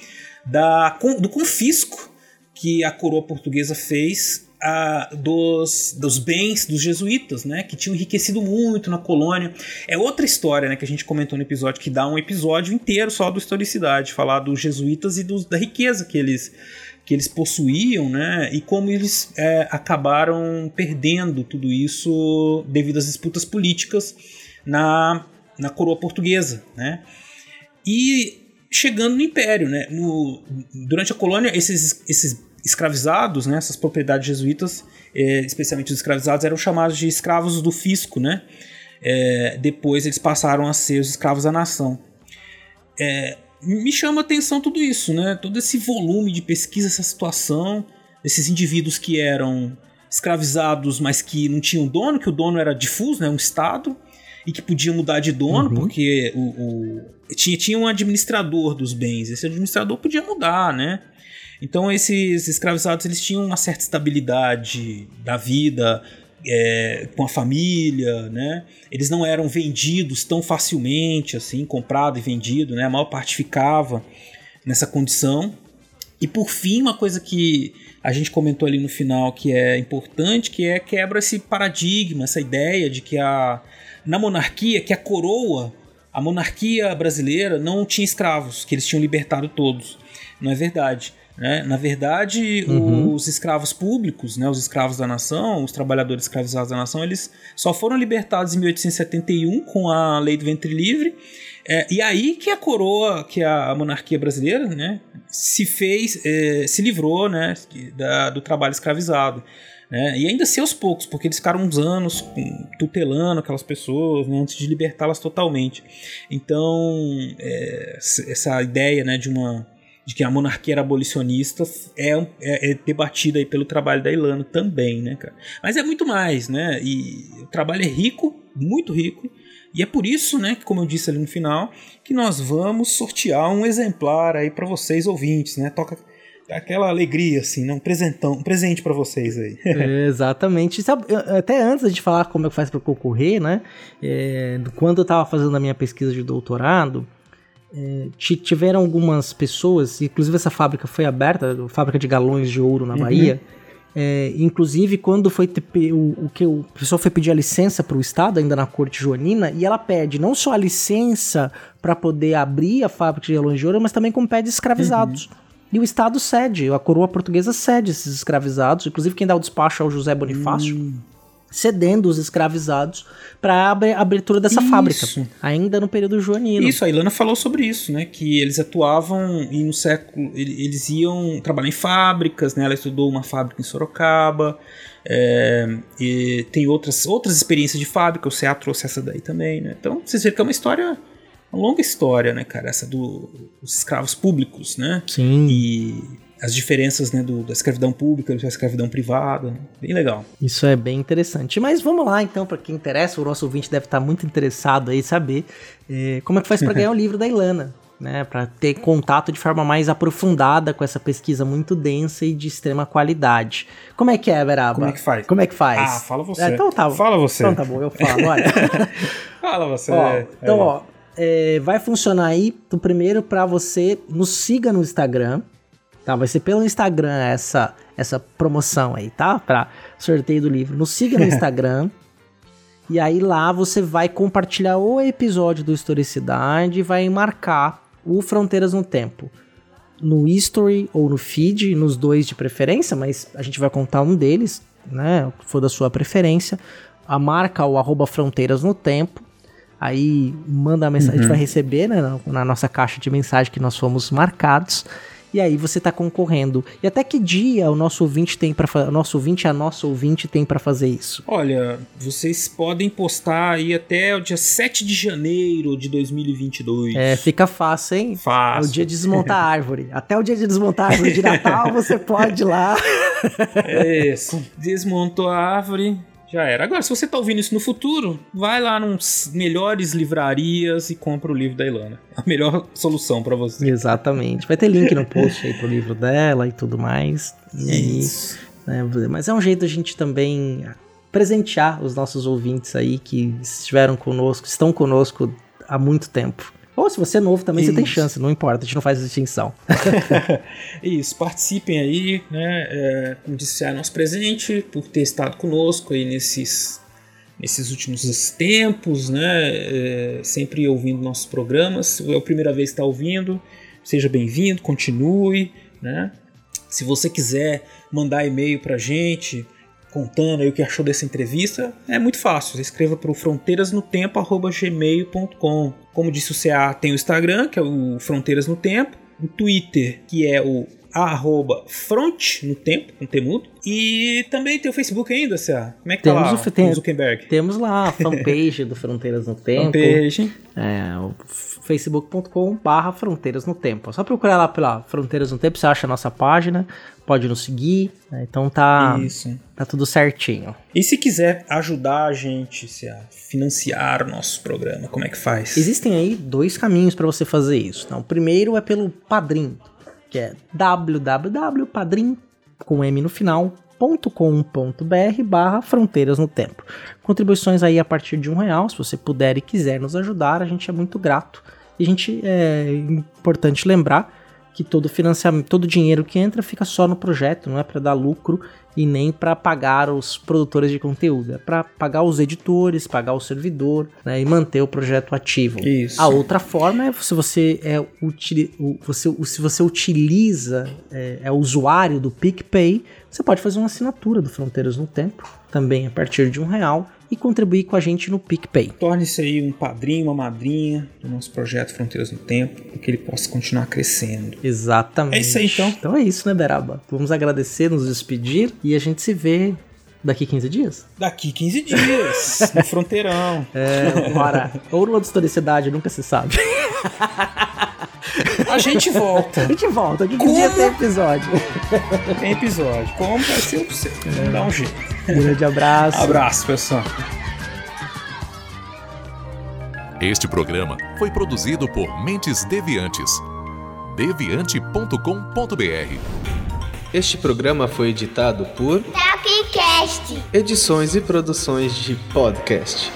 da, do confisco que a coroa portuguesa fez uh, dos, dos bens dos jesuítas, né, que tinham enriquecido muito na colônia. É outra história né, que a gente comentou no episódio, que dá um episódio inteiro só do historicidade, falar dos jesuítas e dos, da riqueza que eles que eles possuíam, né, e como eles é, acabaram perdendo tudo isso devido às disputas políticas na, na coroa portuguesa, né. E chegando no Império, né? No, durante a colônia, esses, esses escravizados, né? Essas propriedades jesuítas, é, especialmente os escravizados, eram chamados de escravos do fisco, né? É, depois eles passaram a ser os escravos da nação. É, me chama a atenção tudo isso, né? Todo esse volume de pesquisa, essa situação, esses indivíduos que eram escravizados, mas que não tinham dono, que o dono era difuso, né? Um estado e que podia mudar de dono, uhum. porque o, o, tinha, tinha um administrador dos bens. Esse administrador podia mudar, né? Então esses escravizados eles tinham uma certa estabilidade da vida é, com a família, né? Eles não eram vendidos tão facilmente assim, comprado e vendido, né? A maior parte ficava nessa condição. E por fim, uma coisa que a gente comentou ali no final que é importante, que é quebra esse paradigma, essa ideia de que a na monarquia que a coroa, a monarquia brasileira não tinha escravos, que eles tinham libertado todos. Não é verdade. Né? Na verdade, uhum. os escravos públicos, né, os escravos da nação, os trabalhadores escravizados da nação, eles só foram libertados em 1871 com a lei do ventre livre. É, e aí que a coroa, que a monarquia brasileira, né, se fez, é, se livrou, né, da, do trabalho escravizado. Né? E ainda assim aos poucos, porque eles ficaram uns anos tutelando aquelas pessoas né, antes de libertá-las totalmente. Então, é, essa ideia né, de uma de que a monarquia era abolicionista é, é, é, debatida aí pelo trabalho da Ilana também, né, cara? Mas é muito mais, né? E o trabalho é rico, muito rico, e é por isso, né, que como eu disse ali no final, que nós vamos sortear um exemplar aí para vocês ouvintes, né? Toca aquela alegria, assim, né? Um presentão, um presente para vocês aí. <laughs> é, exatamente. Até antes de falar como é que faz para concorrer, né? É, quando eu estava fazendo a minha pesquisa de doutorado, é, tiveram algumas pessoas, inclusive essa fábrica foi aberta, fábrica de galões de ouro na uhum. Bahia. É, inclusive, quando foi o, o que o pessoal foi pedir a licença para o Estado, ainda na corte joanina, e ela pede não só a licença para poder abrir a fábrica de galões de ouro, mas também como pede escravizados. Uhum. E o Estado cede, a coroa portuguesa cede esses escravizados, inclusive quem dá o despacho é o José Bonifácio, hum. Cedendo os escravizados para a abertura dessa isso. fábrica, ainda no período joanino. Isso, a Ilana falou sobre isso, né, que eles atuavam e no século, eles iam trabalhar em fábricas, né, ela estudou uma fábrica em Sorocaba, é, e tem outras, outras experiências de fábrica, o CA trouxe essa daí também, né, então vocês veem que é uma história uma longa história, né, cara? Essa do, dos escravos públicos, né? Sim. E as diferenças né, do, da escravidão pública e da escravidão privada. Bem legal. Isso é bem interessante. Mas vamos lá, então, para quem interessa, o nosso ouvinte deve estar muito interessado aí saber é, como é que faz para ganhar o <laughs> livro da Ilana. Né, para ter contato de forma mais aprofundada com essa pesquisa muito densa e de extrema qualidade. Como é que é, Beraba? Como é que faz? Como é que faz? Ah, fala você. É, então tá. Fala você. Então tá bom, eu falo, olha. <laughs> fala você. Ó, então, ó, é, vai funcionar aí, do primeiro para você nos siga no Instagram, Tá, vai ser pelo Instagram essa essa promoção aí, tá? Para sorteio do livro. Nos siga no <laughs> Instagram. e aí lá você vai compartilhar o episódio do Historicidade e vai marcar o Fronteiras no Tempo. No History ou no Feed, nos dois de preferência, mas a gente vai contar um deles, né? O que for da sua preferência. A marca o arroba Fronteiras no Tempo. Aí manda a mensagem, uhum. a gente vai receber né, na, na nossa caixa de mensagem que nós fomos marcados e aí você tá concorrendo. E até que dia o nosso ouvinte tem para o nosso ouvinte a nossa ouvinte tem para fazer isso? Olha, vocês podem postar aí até o dia 7 de janeiro de 2022. É, fica fácil, hein? Fácil. É o dia de desmontar a árvore. Até o dia de desmontar a árvore de Natal <laughs> você pode ir lá. É isso. <laughs> Desmontou a árvore, já era. Agora, se você tá ouvindo isso no futuro, vai lá nos melhores livrarias e compra o livro da Ilana. A melhor solução para você. Exatamente. Vai ter link no post aí pro livro dela e tudo mais. E isso. Aí, né, mas é um jeito a gente também presentear os nossos ouvintes aí que estiveram conosco, estão conosco há muito tempo. Ou se você é novo também, Isso. você tem chance, não importa, a gente não faz distinção. <laughs> Isso, participem aí, né? É, como disse, é nosso presente por ter estado conosco aí nesses, nesses últimos tempos, né? É, sempre ouvindo nossos programas. Se é a primeira vez que está ouvindo, seja bem-vindo, continue, né? Se você quiser mandar e-mail para gente, contando aí o que achou dessa entrevista, é muito fácil. Você escreva para o fronteirasnotempo.gmail.com. Como disse o CA, tem o Instagram, que é o Fronteiras no Tempo, o Twitter, que é o arroba front no tempo, com temudo. E também tem o Facebook ainda, Cé. Como é que temos tá lá, o, tem, Zuckerberg? Temos lá a <laughs> fanpage do Fronteiras no Tempo. Fanpage. É, o facebook.com barra Fronteiras no Tempo. Só procurar lá pela Fronteiras no Tempo, você acha a nossa página, pode nos seguir. Né? Então tá, Isso. tá tudo certinho. E se quiser ajudar a gente a financiar o nosso programa, como é que faz? Existem aí dois caminhos para você fazer isso. Então, o primeiro é pelo Padrim que é www.padrim, com M no final, .com.br barra Fronteiras no Tempo. Contribuições aí a partir de um real, se você puder e quiser nos ajudar, a gente é muito grato. E a gente é importante lembrar que todo financiamento, todo dinheiro que entra fica só no projeto, não é para dar lucro e nem para pagar os produtores de conteúdo, é para pagar os editores, pagar o servidor né, e manter o projeto ativo. Isso. A outra forma é se você é você, se você utiliza é, é usuário do PicPay, você pode fazer uma assinatura do Fronteiras no Tempo, também a partir de um real e contribuir com a gente no PicPay. Torne-se aí um padrinho, uma madrinha do nosso projeto Fronteiras no Tempo, para que ele possa continuar crescendo. Exatamente. É isso aí então. Então é isso, né, Beraba? Vamos agradecer, nos despedir e a gente se vê Daqui 15 dias? Daqui 15 dias, <laughs> no fronteirão. É, bora. Ou numa historicidade, nunca se sabe. <laughs> A gente volta. A gente volta. Que Como? dia tem episódio? Tem episódio. Como vai ser o seu? É. Dá um jeito. Grande abraço. Abraço, pessoal. Este programa foi produzido por Mentes Deviantes. deviante.com.br. Este programa foi editado por Tapcast. Edições e produções de podcast.